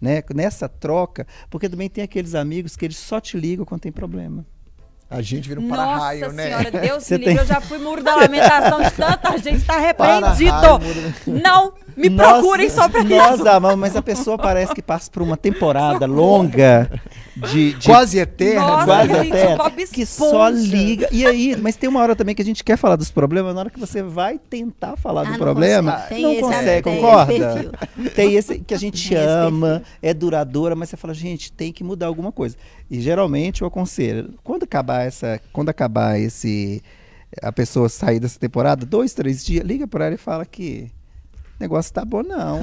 Né? Nessa troca, porque também tem aqueles amigos que eles só te ligam quando tem problema. A gente vira um Nossa para-raio, né? senhora, Deus Você livre, tem- eu já fui muro da lamentação de tanta gente, tá muda- Não me Nós- procurem só pra Nós isso. amamos, mas a pessoa parece que passa por uma temporada longa de, de Quase eterna. Nossa, quase gente, Bob que só liga. E aí, mas tem uma hora também que a gente quer falar dos problemas, na hora que você vai tentar falar Ah, do não problema, consegue. Não esse- consegue, tem concorda? Tem esse que a gente ama, é duradoura, mas você fala, gente, tem que mudar alguma coisa. E geralmente eu aconselho, quando acabar essa, quando acabar esse a pessoa sair dessa temporada, dois, três dias, liga para ela e fala que negócio tá bom, não.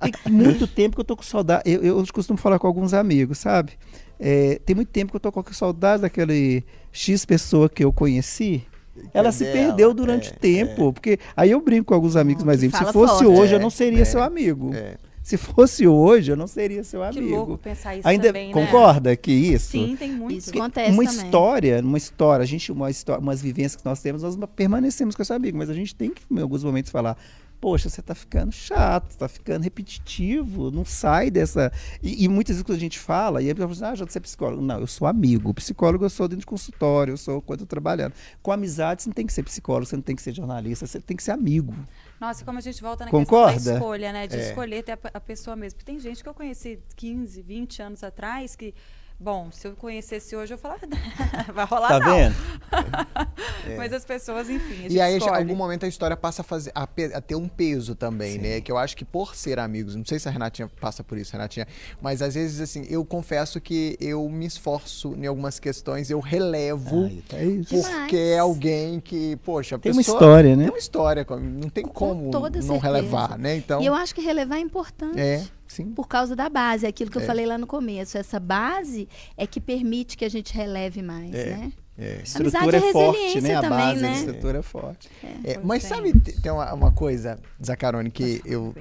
Tem muito tempo que eu tô com saudade. Eu, eu costumo falar com alguns amigos, sabe? É, tem muito tempo que eu tô com saudade daquele X pessoa que eu conheci. Ela se dela, perdeu durante é, o tempo. Porque aí eu brinco com alguns amigos mais que íntimos. Se fosse forte. hoje, eu É, não seria é, seu amigo. é. Se fosse hoje, eu não seria seu Que amigo. louco pensar isso Ainda também, né? concorda que isso? Sim, tem muito. Isso Que acontece uma também. história, uma história, a gente, uma história, umas vivências que nós temos, nós permanecemos com esse amigo, mas a gente tem que, em alguns momentos, falar. Poxa, você tá ficando chato, tá ficando repetitivo, não sai dessa. E, e muitas vezes quando a gente fala, e a pessoa fala assim, ah, já você é psicólogo. Não, eu sou amigo. Psicólogo eu sou dentro de consultório, eu sou quando eu trabalhando. Com amizade, você não tem que ser psicólogo, você não tem que ser jornalista, você tem que ser amigo. Nossa, como a gente volta na Concorda? questão da escolha, né? De É. escolher ter a, a pessoa mesmo. Porque tem gente que eu conheci 15, 20 anos atrás que, bom, se eu conhecesse hoje, eu falava, vai rolar Tá não. vendo? Mas as pessoas, enfim, a gente E aí, em algum momento, a história passa a, fazer, a, a ter um peso também, né? Que eu acho que por ser amigos, não sei se a Renatinha passa por isso, Renatinha, mas às vezes, assim, eu confesso que eu me esforço em algumas questões, eu relevo, É isso. porque é alguém que, poxa, a Tem uma pessoa- história, né? Tem uma história, com- não tem como toda não certeza. relevar, né? Então, E eu acho que relevar é importante. é, sim. Por causa da base, é aquilo que eu É. falei lá no começo. Essa base é que permite que a gente releve mais, É. né? É. Estrutura Amizade é é forte, resiliência né? A também, base né? estrutura é forte. É, Pois mas é. sabe, te- tem uma, uma coisa, Zacarone, que eu.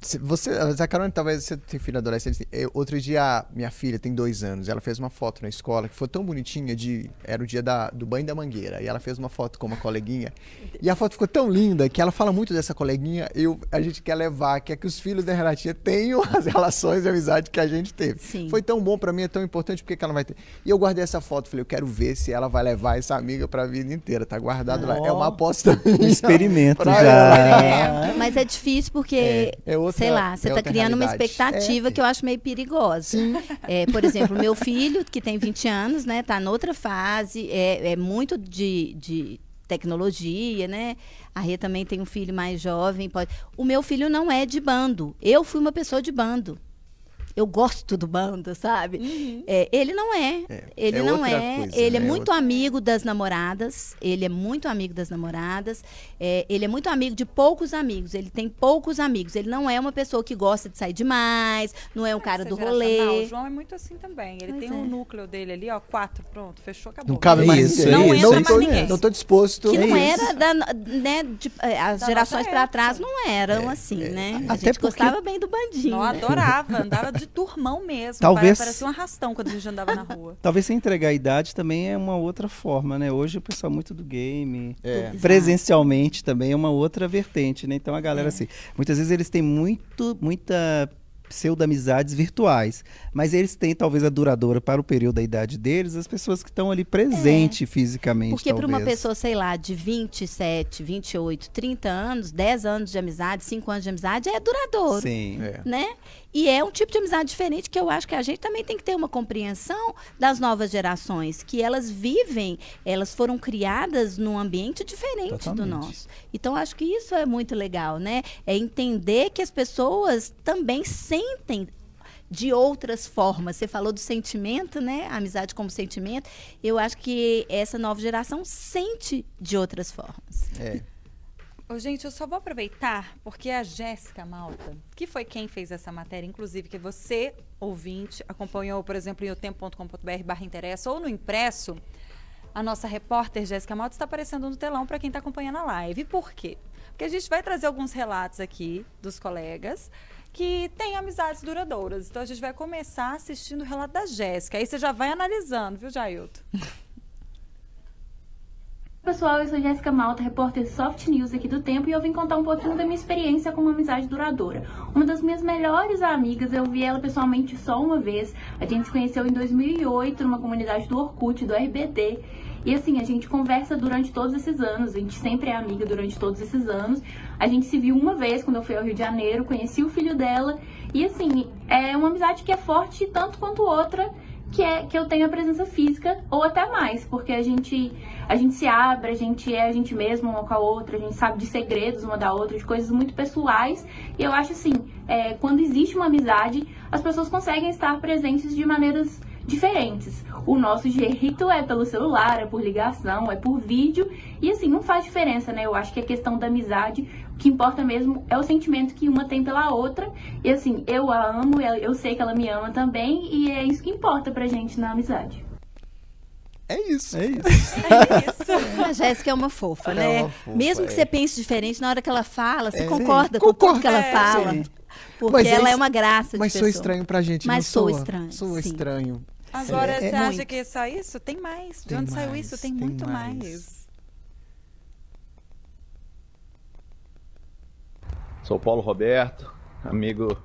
Se Você, Zacarone, talvez você tenha filho adolescente. Eu, outro dia, minha filha tem dois anos. Ela fez uma foto na escola que foi tão bonitinha. de Era o dia da, do banho da mangueira. E ela fez uma foto com uma coleguinha. E a foto ficou tão linda que ela fala muito dessa coleguinha. Eu, a gente quer levar, quer que os filhos da Renatinha tenham as relações de amizade que a gente teve. Sim. Foi tão bom pra mim, é tão importante, porque que ela vai ter. E eu guardei essa foto. Falei, eu quero ver se ela vai levar essa amiga pra vida inteira. Tá guardado lá. É uma aposta Um experimento já. É, mas é difícil porque, É, é outra- sei lá, você é está outra criando uma realidade. expectativa É. que eu acho meio perigosa. É, por exemplo, meu filho, que tem 20 anos, né, tá noutra fase, é, é muito de, de tecnologia, né? A Rê também tem um filho mais jovem. Pode... O meu filho não é de bando. Eu fui uma pessoa de bando. Eu gosto do bando, sabe? É, ele não é. É, Ele é não outra é. coisa, ele é né? muito Outra- amigo das namoradas. Ele é muito amigo das namoradas. É, ele é muito amigo de poucos amigos. Ele tem poucos amigos. Ele não é uma pessoa que gosta de sair demais. Não é um cara Essa do rolê. O João é muito assim também. Ele Pois tem é. um núcleo dele ali, ó, quatro, pronto, fechou, acabou. Não cabe É mais isso, ninguém. é não, isso, não é tô, mesmo. não tô disposto. Que não É isso. era da, né, de- é, as Da gerações para trás não eram assim, né? A Até gente porque- gostava bem do bandinho. Não, né? adorava, andava de turmão mesmo. Talvez- Parecia um arrastão quando a gente andava na rua. Talvez sem entregar a idade também é uma outra forma, né? Hoje o pessoal é muito do game. É. Presencialmente também é uma outra vertente, né? Então a galera, É. assim, muitas vezes eles têm muito, muita pseudo-amizades virtuais, mas eles têm talvez a duradoura para o período da idade deles, as pessoas que estão ali presente fisicamente, Porque para uma pessoa, sei lá, de 27, 28, 30 anos, 10 anos de amizade, 5 anos de amizade, é duradouro. Sim. É. Né? E é um tipo de amizade diferente que eu acho que a gente também tem que ter uma compreensão das novas gerações, que elas vivem, elas foram criadas num ambiente diferente do Totalmente. nosso. Então acho que isso é muito legal, né? É entender que as pessoas também sentem de outras formas. Você falou do sentimento, né? A amizade como sentimento. Eu acho que essa nova geração sente de outras formas. É. Ô, gente, eu só vou aproveitar porque a Jéssica Malta, que foi quem fez essa matéria, inclusive que você, ouvinte, acompanhou, por exemplo, em otempo.com.br barra interessa ou no impresso, a nossa repórter Jéssica Malta está aparecendo no telão para quem está acompanhando a live. Por quê? Porque a gente vai trazer alguns relatos aqui dos colegas que têm amizades duradouras. Então a gente vai começar assistindo o relato da Jéssica. Aí você já vai analisando, viu, Jailton? Pessoal, eu sou Jéssica Malta, repórter Soft News aqui do Tempo, e eu vim contar um pouquinho da minha experiência com uma amizade duradoura. Uma das minhas melhores amigas, eu vi ela pessoalmente só uma vez. A gente se conheceu em 2008 numa comunidade do Orkut, do RBD. E assim, a gente conversa durante todos esses anos, a gente sempre é amiga durante todos esses anos. A gente se viu uma vez quando eu fui ao Rio de Janeiro, conheci o filho dela. E assim, é uma amizade que é forte tanto quanto outra que é que eu tenho a presença física ou até mais, porque a gente a gente se abre, a gente é a gente mesma uma com a outra, a gente sabe de segredos uma da outra, de coisas muito pessoais. E eu acho assim, é, quando existe uma amizade, as pessoas conseguem estar presentes de maneiras diferentes. O nosso jeito é pelo celular, é por ligação, é por vídeo. E assim, não faz diferença, né? Eu acho que a questão da amizade, o que importa mesmo é o sentimento que uma tem pela outra. E assim, eu a amo, eu sei que ela me ama também, e é isso que importa pra gente na amizade. É isso. É isso. A Jéssica é uma fofa, É né? uma fofa, Mesmo que é. você pense diferente, na hora que ela fala, você É. concorda Sim, com tudo concordo. que ela É, fala. sim. Porque Mas ela é é uma graça Mas de sou pessoa. estranho pra gente, Mas sou estranho, Sou estranho. Agora, É, você é acha muito. que é só isso? Tem mais. De Tem onde saiu mais, isso? Tem, tem muito mais. mais. Sou Paulo Roberto, amigo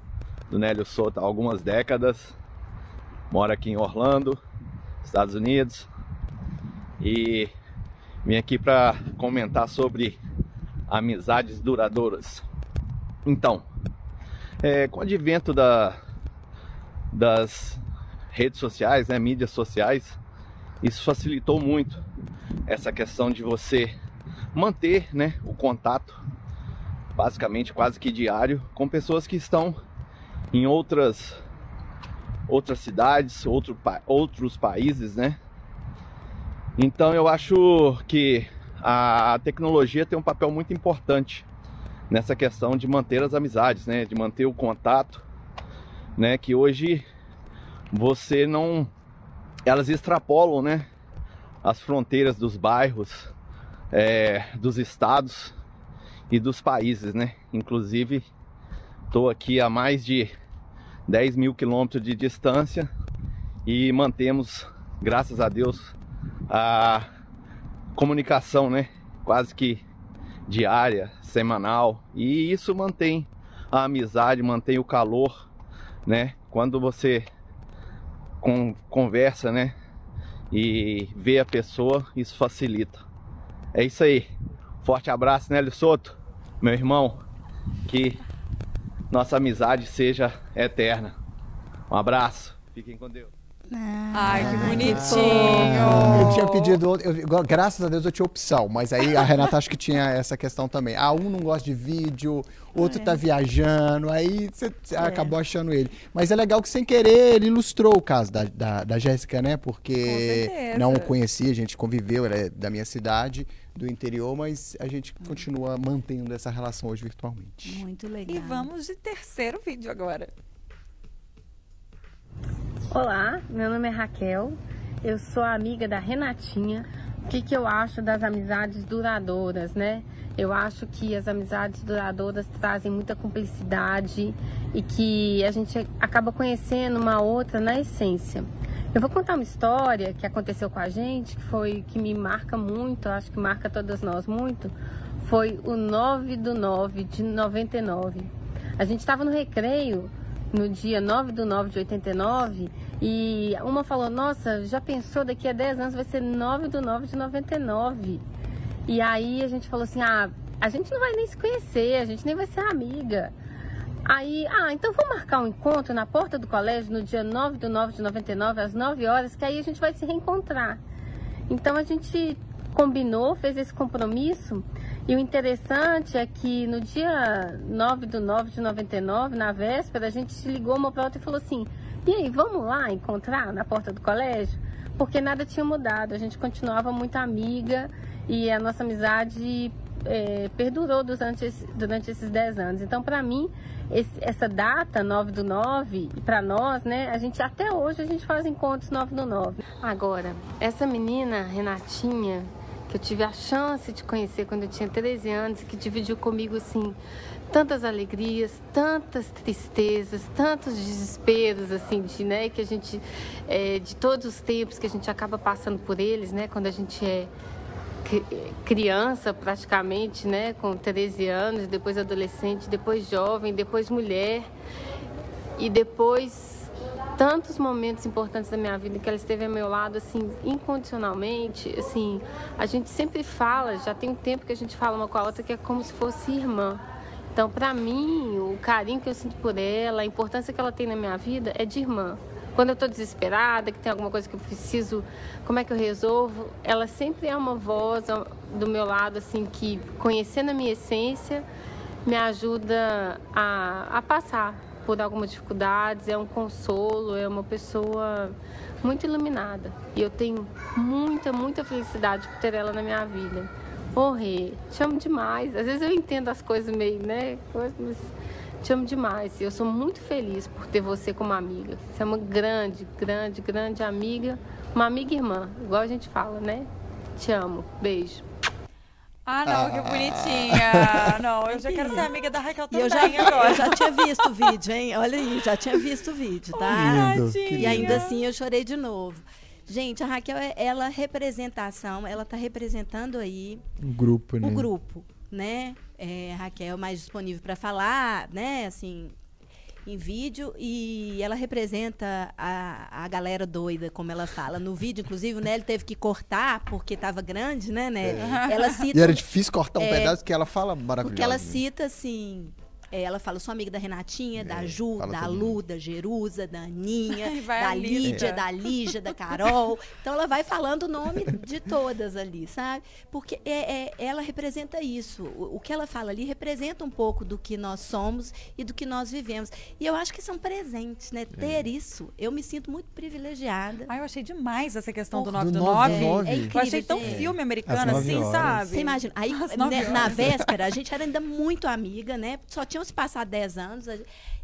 do Nélio Souto há algumas décadas. Moro aqui em Orlando, Estados Unidos. E vim aqui para comentar sobre amizades duradouras. Então, é, com o advento da, das redes sociais, né, mídias sociais, isso facilitou muito essa questão de você manter né, o contato, basicamente quase que diário, com pessoas que estão em outras outras cidades, outro, outros países, né? Então eu acho que a tecnologia tem um papel muito importante nessa questão de manter as amizades, né? De manter o contato, né? Que hoje você não, elas extrapolam, né? As fronteiras dos bairros, é, dos estados e dos países, né? Inclusive, estou aqui a mais de 10 mil quilômetros de distância e mantemos, graças a Deus, a comunicação, né? Quase que diária, semanal, e isso mantém a amizade, mantém o calor, né? Quando você com, conversa, né? E vê a pessoa, isso facilita. É isso aí. Forte abraço, Nélio Soto, meu irmão. Que nossa amizade seja eterna. Um abraço. Fiquem com Deus. Ai, que bonitinho. Eu tinha pedido, eu, graças a Deus eu tinha opção, mas aí a Renata acho que tinha essa questão também. Ah, um não gosta de vídeo, outro é. tá viajando, aí você é. acabou achando ele. Mas é legal que sem querer ele ilustrou o caso da, da, da Jéssica, né? Porque não conhecia, a gente conviveu, ela é da minha cidade, do interior, mas a gente continua mantendo essa relação hoje virtualmente. Muito legal. E vamos de terceiro vídeo agora. Olá, meu nome é Raquel, eu sou amiga da Renatinha. O que, que eu acho das amizades duradouras, né? Eu acho que as amizades duradouras trazem muita cumplicidade e que a gente acaba conhecendo uma outra na essência. Eu vou contar uma história que aconteceu com a gente, que foi que me marca muito, acho que marca todas nós muito. Foi o 9 do 9 de 99. A gente estava no recreio no dia 9 do 9 de 89 e uma falou, nossa, já pensou daqui a 10 anos vai ser 9 do 9 de 99. E aí a gente falou assim, ah, a gente não vai nem se conhecer, a gente nem vai ser amiga. Aí, ah, então vamos marcar um encontro na porta do colégio no dia 9 do 9 de 99, às 9 horas, que aí a gente vai se reencontrar. Então a gente combinou, fez esse compromisso. E o interessante é que no dia 9 do 9 de 99, na véspera, a gente ligou uma para e falou assim: e aí, vamos lá encontrar na porta do colégio? Porque nada tinha mudado, a gente continuava muito amiga e a nossa amizade é, perdurou durante, durante esses 10 anos. Então, para mim, esse, essa data, 9 do 9, para nós, né, a gente até hoje a gente faz encontros 9 do 9. Agora, essa menina, Renatinha, que eu tive a chance de conhecer quando eu tinha 13 anos, que dividiu comigo assim tantas alegrias, tantas tristezas, tantos desesperos assim de, né, que a gente é, de todos os tempos que a gente acaba passando por eles, né, quando a gente é criança praticamente, né, com 13 anos, depois adolescente, depois jovem, depois mulher e depois tantos momentos importantes da minha vida que ela esteve ao meu lado, assim, incondicionalmente, assim, a gente sempre fala, já tem um tempo que a gente fala uma com a outra que é como se fosse irmã. Então, para mim, o carinho que eu sinto por ela, a importância que ela tem na minha vida é de irmã. Quando eu estou desesperada, que tem alguma coisa que eu preciso, como é que eu resolvo? Ela sempre é uma voz do meu lado, assim, que conhecendo a minha essência, me ajuda a, a passar por algumas dificuldades, é um consolo, é uma pessoa muito iluminada. E eu tenho muita, muita felicidade por ter ela na minha vida. Rê, te amo demais. Às vezes eu entendo as coisas meio, né? Mas te amo demais. Eu sou muito feliz por ter você como amiga. Você é uma grande, grande, grande amiga. Uma amiga irmã, igual a gente fala, né? Te amo. Beijo. Ah, não, ah. que bonitinha. Não, eu já quero ser amiga da Raquel também eu já, agora. Eu já tinha visto o vídeo, hein? Olha aí, já tinha visto o vídeo, tá? Lindo. E ainda assim eu chorei de novo. Gente, a Raquel, ela representação, ela está representando aí um grupo, né? O grupo, né? É, Raquel mais disponível para falar, né? Assim, em vídeo e ela representa a, a galera doida, como ela fala. No vídeo, inclusive, o Nelly teve que cortar porque estava grande, né, Nelly? É. Ela cita. E era difícil cortar um é, pedaço que ela fala maravilhoso. Porque ela cita, assim, É, ela fala, sou amiga da Renatinha, da É, Ju, fala da Lu, da Jerusa, da Aninha, vai da lista. Lídia, da Lígia, da Carol. Então ela vai falando o nome de todas ali, sabe? Porque é, é- ela representa isso. O, o que ela fala ali representa um pouco do que nós somos e do que nós vivemos. E eu acho que são presentes, né? Ter isso, eu me sinto muito privilegiada. Ai, eu achei demais essa questão do Porra, 9 do do nove 9. do nove. É Eu Eu incrível, achei tão filme americano assim, horas. sabe? Você imagina, aí né, na véspera, a gente era ainda muito amiga, né? Só tinham se passado 10 anos.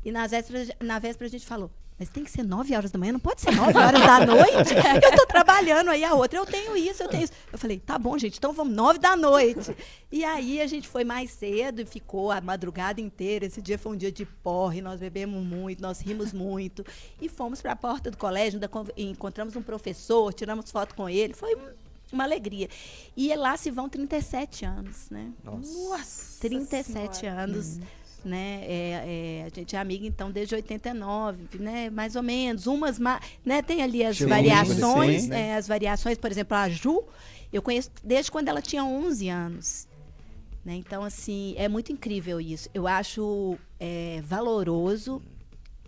E nas vésperas, na véspera a gente falou, mas tem que ser 9 horas da manhã, não pode ser 9 horas da noite. Eu tô trabalhando aí a outra, eu tenho isso, eu tenho isso. Eu falei, tá bom, gente, então vamos 9 da noite. E aí a gente foi mais cedo e ficou a madrugada inteira. Esse dia foi um dia de porre, nós bebemos muito, nós rimos muito. E fomos para a porta do colégio, encontramos um professor, tiramos foto com ele. Foi uma alegria. E lá se vão 37 anos, né? Nossa 37 Senhora. anos. Né? É, é, a gente é amiga, então, desde 89, né? Mais ou menos. Umas, ma- né? Tem ali as Sim, variações, né? é, as variações, por exemplo, a Ju, eu conheço desde quando ela tinha 11 anos. Né? Então, assim, é muito incrível isso. Eu acho é, valoroso.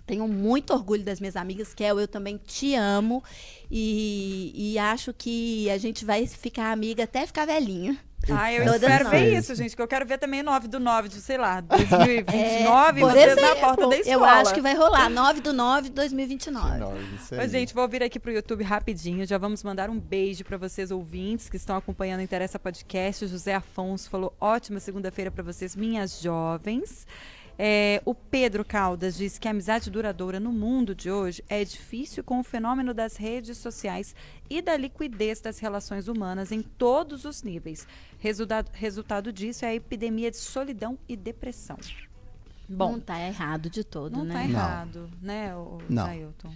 Tenho muito orgulho das minhas amigas, Kel, eu também te amo. E, e acho que a gente vai ficar amiga até ficar velhinha. Ai, eu Todas espero nós. ver isso, gente, que eu quero ver também 9 do 9 de, sei lá, 2029, É, vocês na porta da escola. Eu acho que vai rolar, 9 do 9 de 2029. Não, isso Ô, aí. gente, vou vir aqui pro YouTube rapidinho. Já vamos mandar um beijo para vocês ouvintes que estão acompanhando o Interessa Podcast. O José Afonso falou: ótima segunda-feira para vocês, minhas jovens. É, o Pedro Caldas diz que a amizade duradoura no mundo de hoje é difícil com o fenômeno das redes sociais e da liquidez das relações humanas em todos os níveis. Resultado, resultado disso é a epidemia de solidão e depressão. Bom, não tá errado de todo, não né? tá errado, né, o Não. Jailton?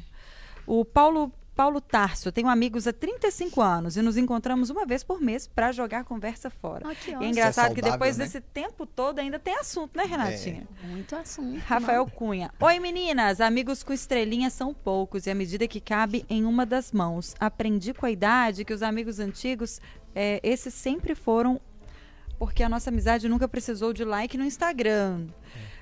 O Paulo, Paulo Tarso, tenho amigos há 35 anos e nos encontramos uma vez por mês para jogar conversa fora. Que E é engraçado que saudável, depois né? desse tempo todo ainda tem assunto, né, Renatinha? Muito assunto. Rafael Cunha. Oi, meninas. Amigos com estrelinha são poucos e à medida que cabe em uma das mãos. Aprendi com a idade que os amigos antigos, é, esses sempre foram porque a nossa amizade nunca precisou de like no Instagram.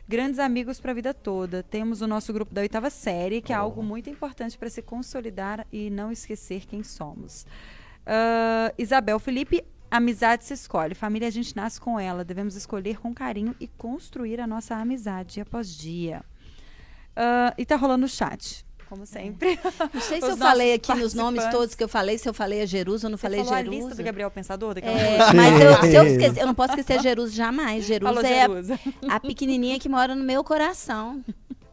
Grandes amigos para a vida toda. Temos o nosso grupo da oitava série, que é algo muito importante para se consolidar e não esquecer quem somos. Ah, Isabel Felipe, amizade se escolhe. Família a gente nasce com ela. Devemos escolher com carinho e construir a nossa amizade dia após dia. Ah, e tá rolando o chat, como sempre. Não sei se eu falei aqui nos nomes todos que eu falei, se eu falei a Jerusa ou não Você falei falou a Jerusa. lista do Gabriel Pensador? daquela É, mas eu, se eu, Sim. esquecer, eu não posso esquecer Jerusa jamais. Jerusa Falou é a- Jerusa. a pequenininha que mora no meu coração.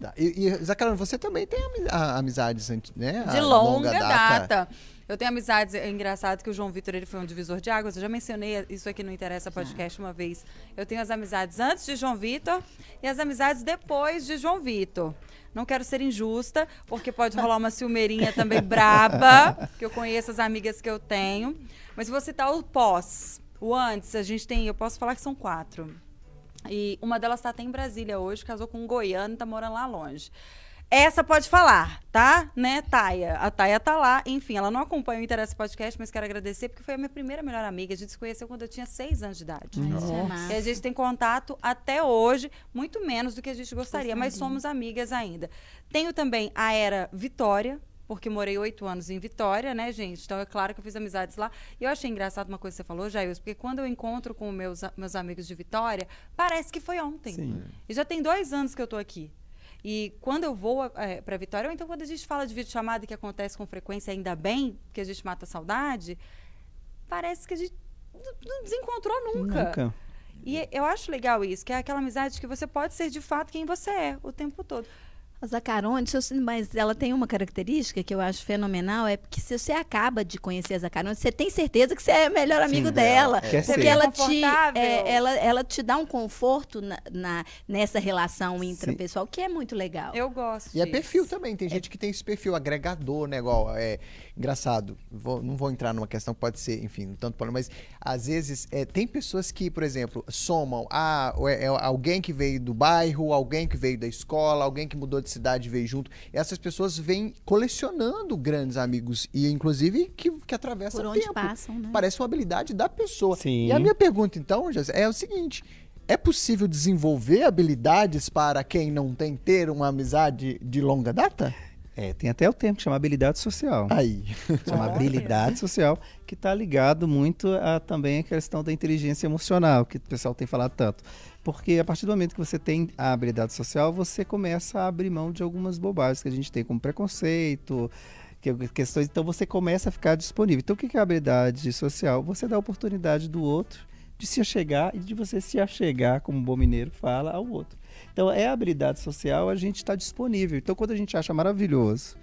Tá. E, e Zacarano, você também tem ami- a- amizades, né? De A longa, data. Eu tenho amizades, é engraçado que o João Vitor ele foi um divisor de águas. Eu já mencionei isso aqui no Interessa Podcast uma vez. Eu tenho as amizades antes de João Vitor e as amizades depois de João Vitor. Não quero ser injusta, porque pode rolar uma ciumeirinha também braba, que eu conheço as amigas que eu tenho. Mas vou citar o pós. O antes, a gente tem, eu posso falar que são quatro. E uma delas tá até em Brasília hoje, casou com um goiano e tá morando lá longe. Essa pode falar, tá? Né, Taia? A Taia tá lá. Enfim, ela não acompanha o Interesse Podcast, mas quero agradecer porque foi a minha primeira melhor amiga. A gente se conheceu quando eu tinha seis anos de idade. É E massa. a gente tem contato até hoje, muito menos do que a gente gostaria, mas somos amigas ainda. Tenho também a Era Vitória, porque morei oito anos em Vitória, né, gente? Então é claro que eu fiz amizades lá. E eu achei engraçado uma coisa que você falou, Jair, porque quando eu encontro com meus, meus amigos de Vitória, parece que foi ontem. Sim. E já tem dois anos que eu tô aqui. E quando eu vou é, para Vitória, ou então quando a gente fala de videochamada que acontece com frequência, ainda bem, que a gente mata a saudade, parece que a gente não- não desencontrou nunca. Nunca. E eu acho legal isso, que é aquela amizade que você pode ser de fato quem você é o tempo todo. A Zacarone, mas ela tem uma característica que eu acho fenomenal, é porque se você acaba de conhecer a Zacarone, você tem certeza que você é o melhor amigo dela. Quer porque ser. ela te, Confortável. é, ela, ela te dá um conforto na, na- nessa relação intrapessoal, que é muito legal. Eu gosto. E é disso. perfil também, tem gente que tem esse perfil agregador, né? Igual, é engraçado. Vou- não vou entrar numa questão que pode ser, enfim, um tanto problema, mas às vezes é, tem pessoas que, por exemplo, somam ah, é, é alguém que veio do bairro, alguém que veio da escola, alguém que mudou de cidade e veio junto. Essas pessoas vêm colecionando grandes amigos e, inclusive, que, que atravessam Por o onde tempo. passam, né? Parece uma habilidade da pessoa. Sim. E a minha pergunta, então, Jess, é o seguinte. é possível desenvolver habilidades para quem não tem ter uma amizade de longa data? É, tem até o termo que chama habilidade social. Aí. Chama habilidade social, que está ligado muito a também a questão da inteligência emocional, que o pessoal tem falado tanto. Porque a partir do momento que você tem a habilidade social, você começa a abrir mão de algumas bobagens que a gente tem, como preconceito, que, questões. Então você começa a ficar disponível. Então o que é a habilidade social? Você dá a oportunidade do outro de se achegar e de você se achegar, como um bom mineiro fala, ao outro. Então, é a habilidade social, a gente está disponível. Então, quando a gente acha maravilhoso,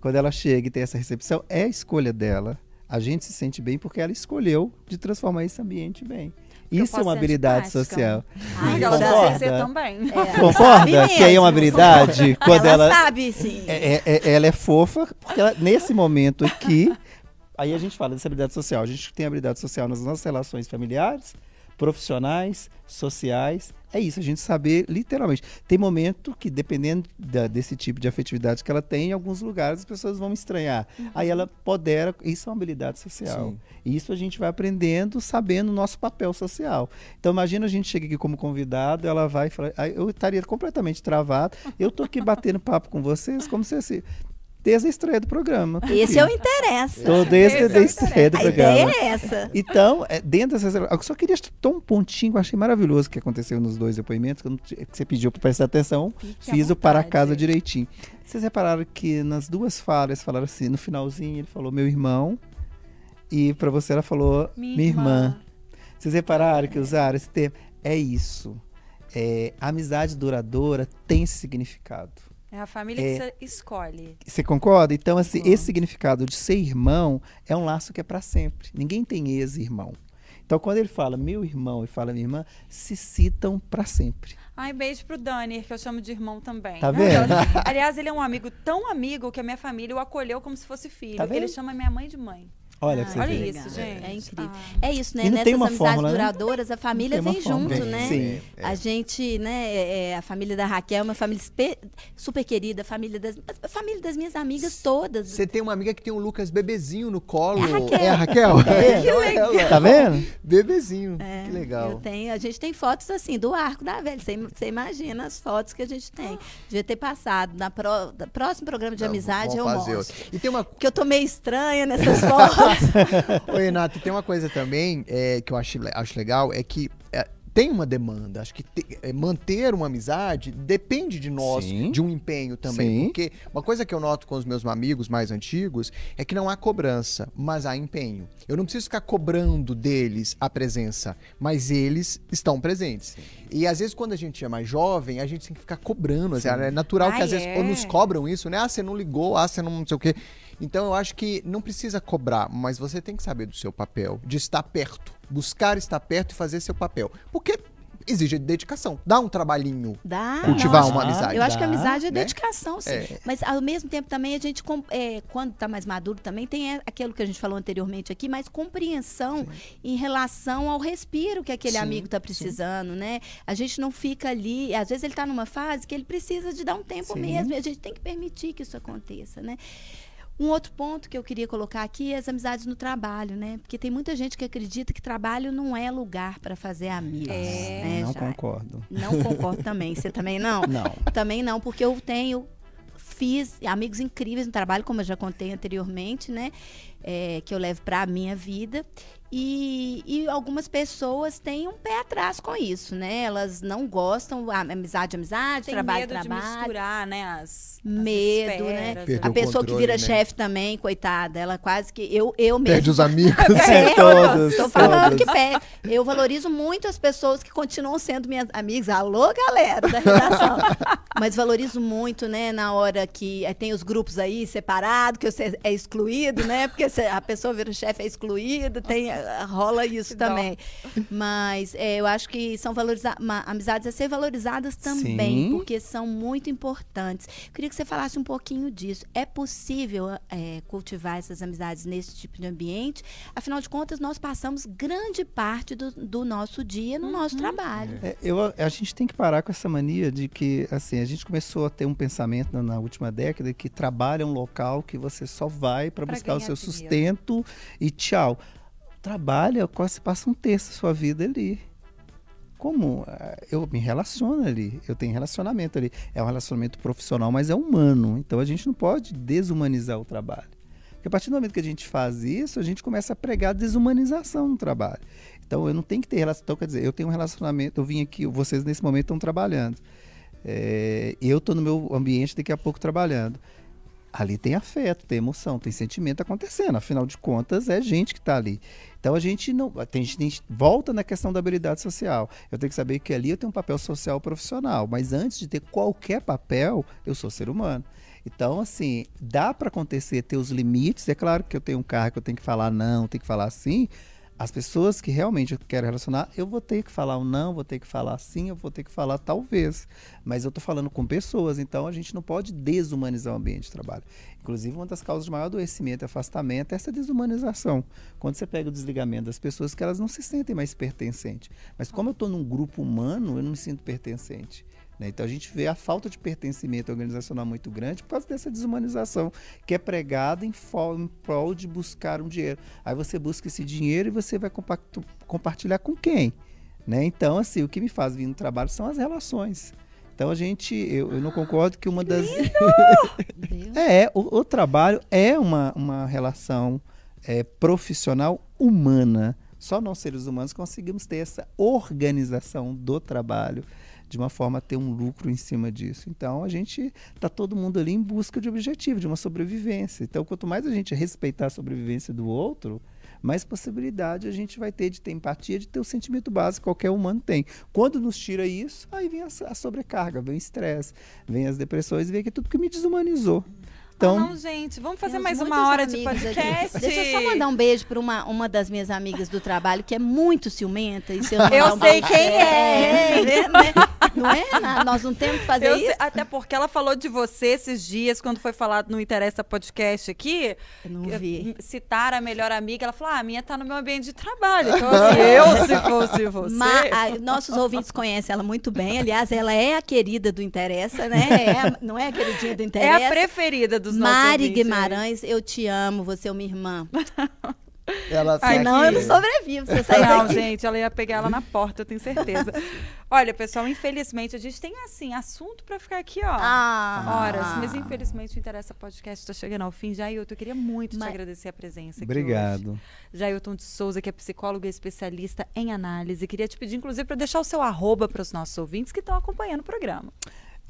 quando ela chega e tem essa recepção, é a escolha dela. A gente se sente bem porque ela escolheu de transformar esse ambiente bem. Isso é uma habilidade social. Ai, ela deve ser também. É, Concorda que é uma habilidade quando ela, ela sabe, sim. É, é, é, ela é fofa, porque ela, nesse momento aqui, aí a gente fala dessa habilidade social. A gente tem habilidade social nas nossas relações familiares, profissionais, sociais. É isso, a gente saber literalmente. Tem momento que, dependendo da, desse tipo de afetividade que ela tem, em alguns lugares as pessoas vão estranhar. Uhum. Aí ela podera, isso é uma habilidade social. Sim. Isso a gente vai aprendendo, sabendo o nosso papel social. Então imagina a gente chega aqui como convidado, ela vai falar, eu estaria completamente travado. Eu tô aqui batendo papo com vocês, como se assim, desde a estreia do programa. Esse é o interesse. Todo desde é a estreia do a programa. A ideia é essa. Então, é, dentro dessas. Eu só queria tomar um pontinho que eu achei maravilhoso que aconteceu nos dois depoimentos, que, não, que você pediu para prestar atenção. Fique fiz o para casa direitinho. Vocês repararam que nas duas falas falaram assim, no finalzinho ele falou meu irmão, e para você ela falou minha, minha irmã. irmã. Vocês repararam que usaram esse termo? É isso. É, amizade duradoura tem esse significado. É a família é, que você escolhe. Você concorda? Então, assim, esse significado de ser irmão é um laço que é para sempre. Ninguém tem ex-irmão. Então, quando ele fala meu irmão e fala minha irmã, se citam para sempre. Ai, beijo pro Dani, que eu chamo de irmão também. Tá vendo? Aliás, ele é um amigo tão amigo que a minha família o acolheu como se fosse filho. Tá ele chama minha mãe de mãe. Olha, ah, olha isso, gente. É incrível. Ah. É isso, né? Nessas amizades fórmula, né? duradouras, a família vem junto, vem, né? Sim. A gente, né? É, é, a família da Raquel é uma família super querida, a família das, a família das minhas amigas todas. Você tem uma amiga que tem um Lucas bebezinho no colo. É a Raquel. É a Raquel? É. Que legal. Tá vendo? Bebezinho. É, que legal. Eu tenho, a gente tem fotos assim do arco da velha. Você, imagina as fotos que a gente tem. Devia ter passado. Na pro, próximo programa de Não, amizade eu mostro. E tem uma... Que eu tô meio estranha nessas fotos. Ô, Renato, tem uma coisa também é, que eu acho, acho legal, é que é, tem uma demanda. Acho que te, é, manter uma amizade depende de nós, Sim. de um empenho também. Sim. Porque uma coisa que eu noto com os meus amigos mais antigos é que não há cobrança, mas há empenho. Eu não preciso ficar cobrando deles a presença, mas eles estão presentes. Sim. E às vezes, quando a gente é mais jovem, a gente tem que ficar cobrando. Assim, é natural que às é. vezes nos cobram isso, né? Ah, você não ligou, ah, você não, não sei o quê. Então eu acho que não precisa cobrar, mas você tem que saber do seu papel, de estar perto, buscar estar perto e fazer seu papel. Porque exige dedicação. Dá um trabalhinho. Dá. Cultivar uma amizade. Eu acho que a amizade é né? dedicação, sim. É. Mas ao mesmo tempo também a gente, é, quando está mais maduro, também tem aquilo que a gente falou anteriormente aqui, mais compreensão sim. em relação ao respiro que aquele sim, amigo está precisando, sim. né? A gente não fica ali, às vezes ele está numa fase que ele precisa de dar um tempo mesmo, e a gente tem que permitir que isso aconteça, né? Um outro ponto que eu queria colocar aqui é as amizades no trabalho, né? Porque tem muita gente que acredita que trabalho não é lugar para fazer amigos. É, né? Não já. concordo. Não concordo também. Você também não? Não. Também não, porque eu tenho fiz amigos incríveis no trabalho, como eu já contei anteriormente, né? É, que eu levo para a minha vida. E, e, algumas pessoas têm um pé atrás com isso, né? Elas não gostam, amizade, amizade, Tem trabalho, medo trabalho. de misturar, né? As, medo, as né? Perdeu a pessoa que vira né? chefe também, coitada, ela quase que eu eu mesmo. Perde os amigos. é, todos. Estou falando que perde. Eu valorizo muito as pessoas que continuam sendo minhas amigas. Alô, galera da redação. Mas valorizo muito, né, na hora que é, tem os grupos aí separados, que você é excluído, né? Porque a pessoa vira chefe é excluído, tem rola isso também. Mas é, eu acho que são valoriza amizades a ser valorizadas também, Sim. porque são muito importantes. Queria que você falasse um pouquinho disso. É possível é, cultivar essas amizades nesse tipo de ambiente? Afinal de contas, nós passamos grande parte do, do nosso dia no uhum. nosso trabalho. É, eu, a gente tem que parar com essa mania de que, assim, a gente começou a ter um pensamento na, na última década que trabalho é um local que você só vai para buscar o seu sustento e tchau trabalha, quase passa um terço da sua vida ali. como eh, eu me relaciono ali, eu tenho relacionamento ali. É um relacionamento profissional, mas é humano. Então a gente não pode desumanizar o trabalho. Porque a partir do momento que a gente faz isso, a gente começa a pregar desumanização no trabalho. Então eu não tenho que ter relação. Então, quer dizer, eu tenho um relacionamento, eu vim aqui, vocês nesse momento estão trabalhando. É, eu estou no meu ambiente daqui a pouco trabalhando. Ali tem afeto, tem emoção, tem sentimento acontecendo. Afinal de contas, é gente que está ali. Então a gente não. A gente volta na questão da habilidade social. Eu tenho que saber que ali eu tenho um papel social profissional. Mas antes de ter qualquer papel, eu sou ser humano. Então, assim, dá para acontecer ter os limites. É claro que eu tenho um carro que eu tenho que falar não, tenho que falar sim, as pessoas que realmente eu quero relacionar, eu vou ter que falar um não, vou ter que falar sim, eu vou ter que falar talvez. Mas eu estou falando com pessoas, então a gente não pode desumanizar o ambiente de trabalho. Inclusive, uma das causas de maior adoecimento e afastamento é essa desumanização. Quando você pega o desligamento das pessoas que elas não se sentem mais pertencentes. Mas como eu estou num grupo humano, eu não me sinto pertencente. Né? Então a gente vê a falta de pertencimento organizacional muito grande por causa dessa desumanização que é pregada em, em prol de buscar um dinheiro. Aí você busca esse dinheiro e você vai compartilhar com quem? Né? Então, assim, o que me faz vir no trabalho são as relações. Então a gente, eu, eu não concordo que uma das. é, o, o, trabalho é uma, uma relação é, profissional humana. Só nós seres humanos conseguimos ter essa organização do trabalho de uma forma a ter um lucro em cima disso. Então a gente está todo mundo ali em busca de objetivo, de uma sobrevivência. Então quanto mais a gente respeitar a sobrevivência do outro, mais possibilidade a gente vai ter de ter empatia, de ter o sentimento básico que qualquer humano tem. Quando nos tira isso, aí vem a, a sobrecarga, vem o estresse, vem as depressões, vem que tudo que me desumanizou. Então, não, gente, vamos fazer mais uma hora de podcast. Aqui. Deixa eu só mandar um beijo para uma, uma das minhas amigas do trabalho que é muito ciumenta. E se eu eu um sei quem é. é né? Não é? Nós não temos que fazer eu isso. Sei, até porque ela falou de você esses dias, quando foi falado no Interessa Podcast aqui. Eu não vi. Citar a melhor amiga. Ela falou: ah, a minha tá no meu ambiente de trabalho. Então, assim, eu, se fosse você. Ma a, nossos ouvintes conhecem ela muito bem. Aliás, ela é a querida do Interessa, né? É não é a queridinha do Interessa. É a preferida dos Mari Guimarães, eu te amo, você é uma irmã. Ela Ai, não, eu não sobrevivo. Você sai não, daqui. gente, ela ia pegar ela na porta, eu tenho certeza. Olha, pessoal, infelizmente a gente tem assim assunto para ficar aqui, ó, ah. horas. Mas infelizmente o Interessa Podcast está chegando ao fim. Jailton, eu queria muito mas... te agradecer a presença. Obrigado. Hoje. Jailton de Souza, que é psicólogo e especialista em análise. Queria te pedir, inclusive, para deixar o seu arroba para os nossos ouvintes que estão acompanhando o programa.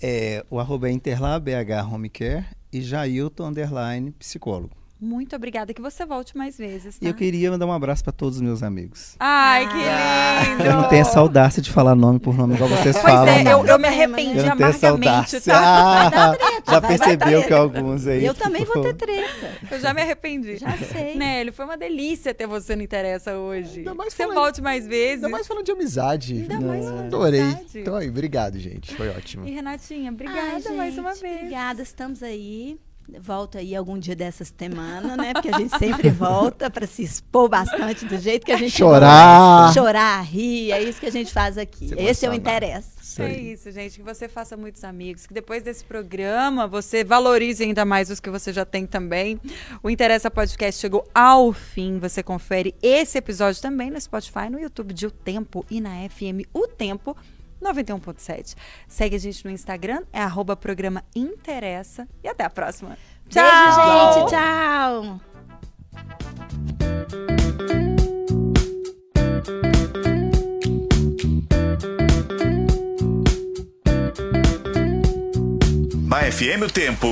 É, o arroba é Interlab BH Home Care e Jailton Underline Psicólogo. Muito obrigada, que você volte mais vezes. Tá? E eu queria mandar um abraço para todos os meus amigos. Ai, que ah. lindo! Eu não tenho essa audácia de falar nome por nome igual vocês pois falam. É, eu, eu, me arrependi eu amargamente, tá? Ah, treta, já percebeu que alguns aí. Eu também vou ter treta. Eu já me arrependi. Já sei. Nélio, foi uma delícia ter você no Interessa hoje. Você falando, volte mais vezes. Ainda mais falando de amizade. Ainda mais falando Adorei. Amizade. Então aí, obrigado, gente. Foi ótimo. E Renatinha, obrigada Ai, gente, mais uma vez. Obrigada, estamos aí volta aí algum dia dessa semana, né? Porque a gente sempre volta para se expor bastante do jeito que a gente chorar, gosta. chorar, rir, é isso que a gente faz aqui. Esse é o interesse. É isso, gente, que você faça muitos amigos, que depois desse programa você valorize ainda mais os que você já tem também. O Interessa Podcast chegou ao fim. Você confere esse episódio também no Spotify, no YouTube de O Tempo e na FM O Tempo 91.7. Segue a gente no Instagram, é arroba programa Interessa. E até a próxima. Tchau, Beijo, gente. Tchau. Na FM o Tempo.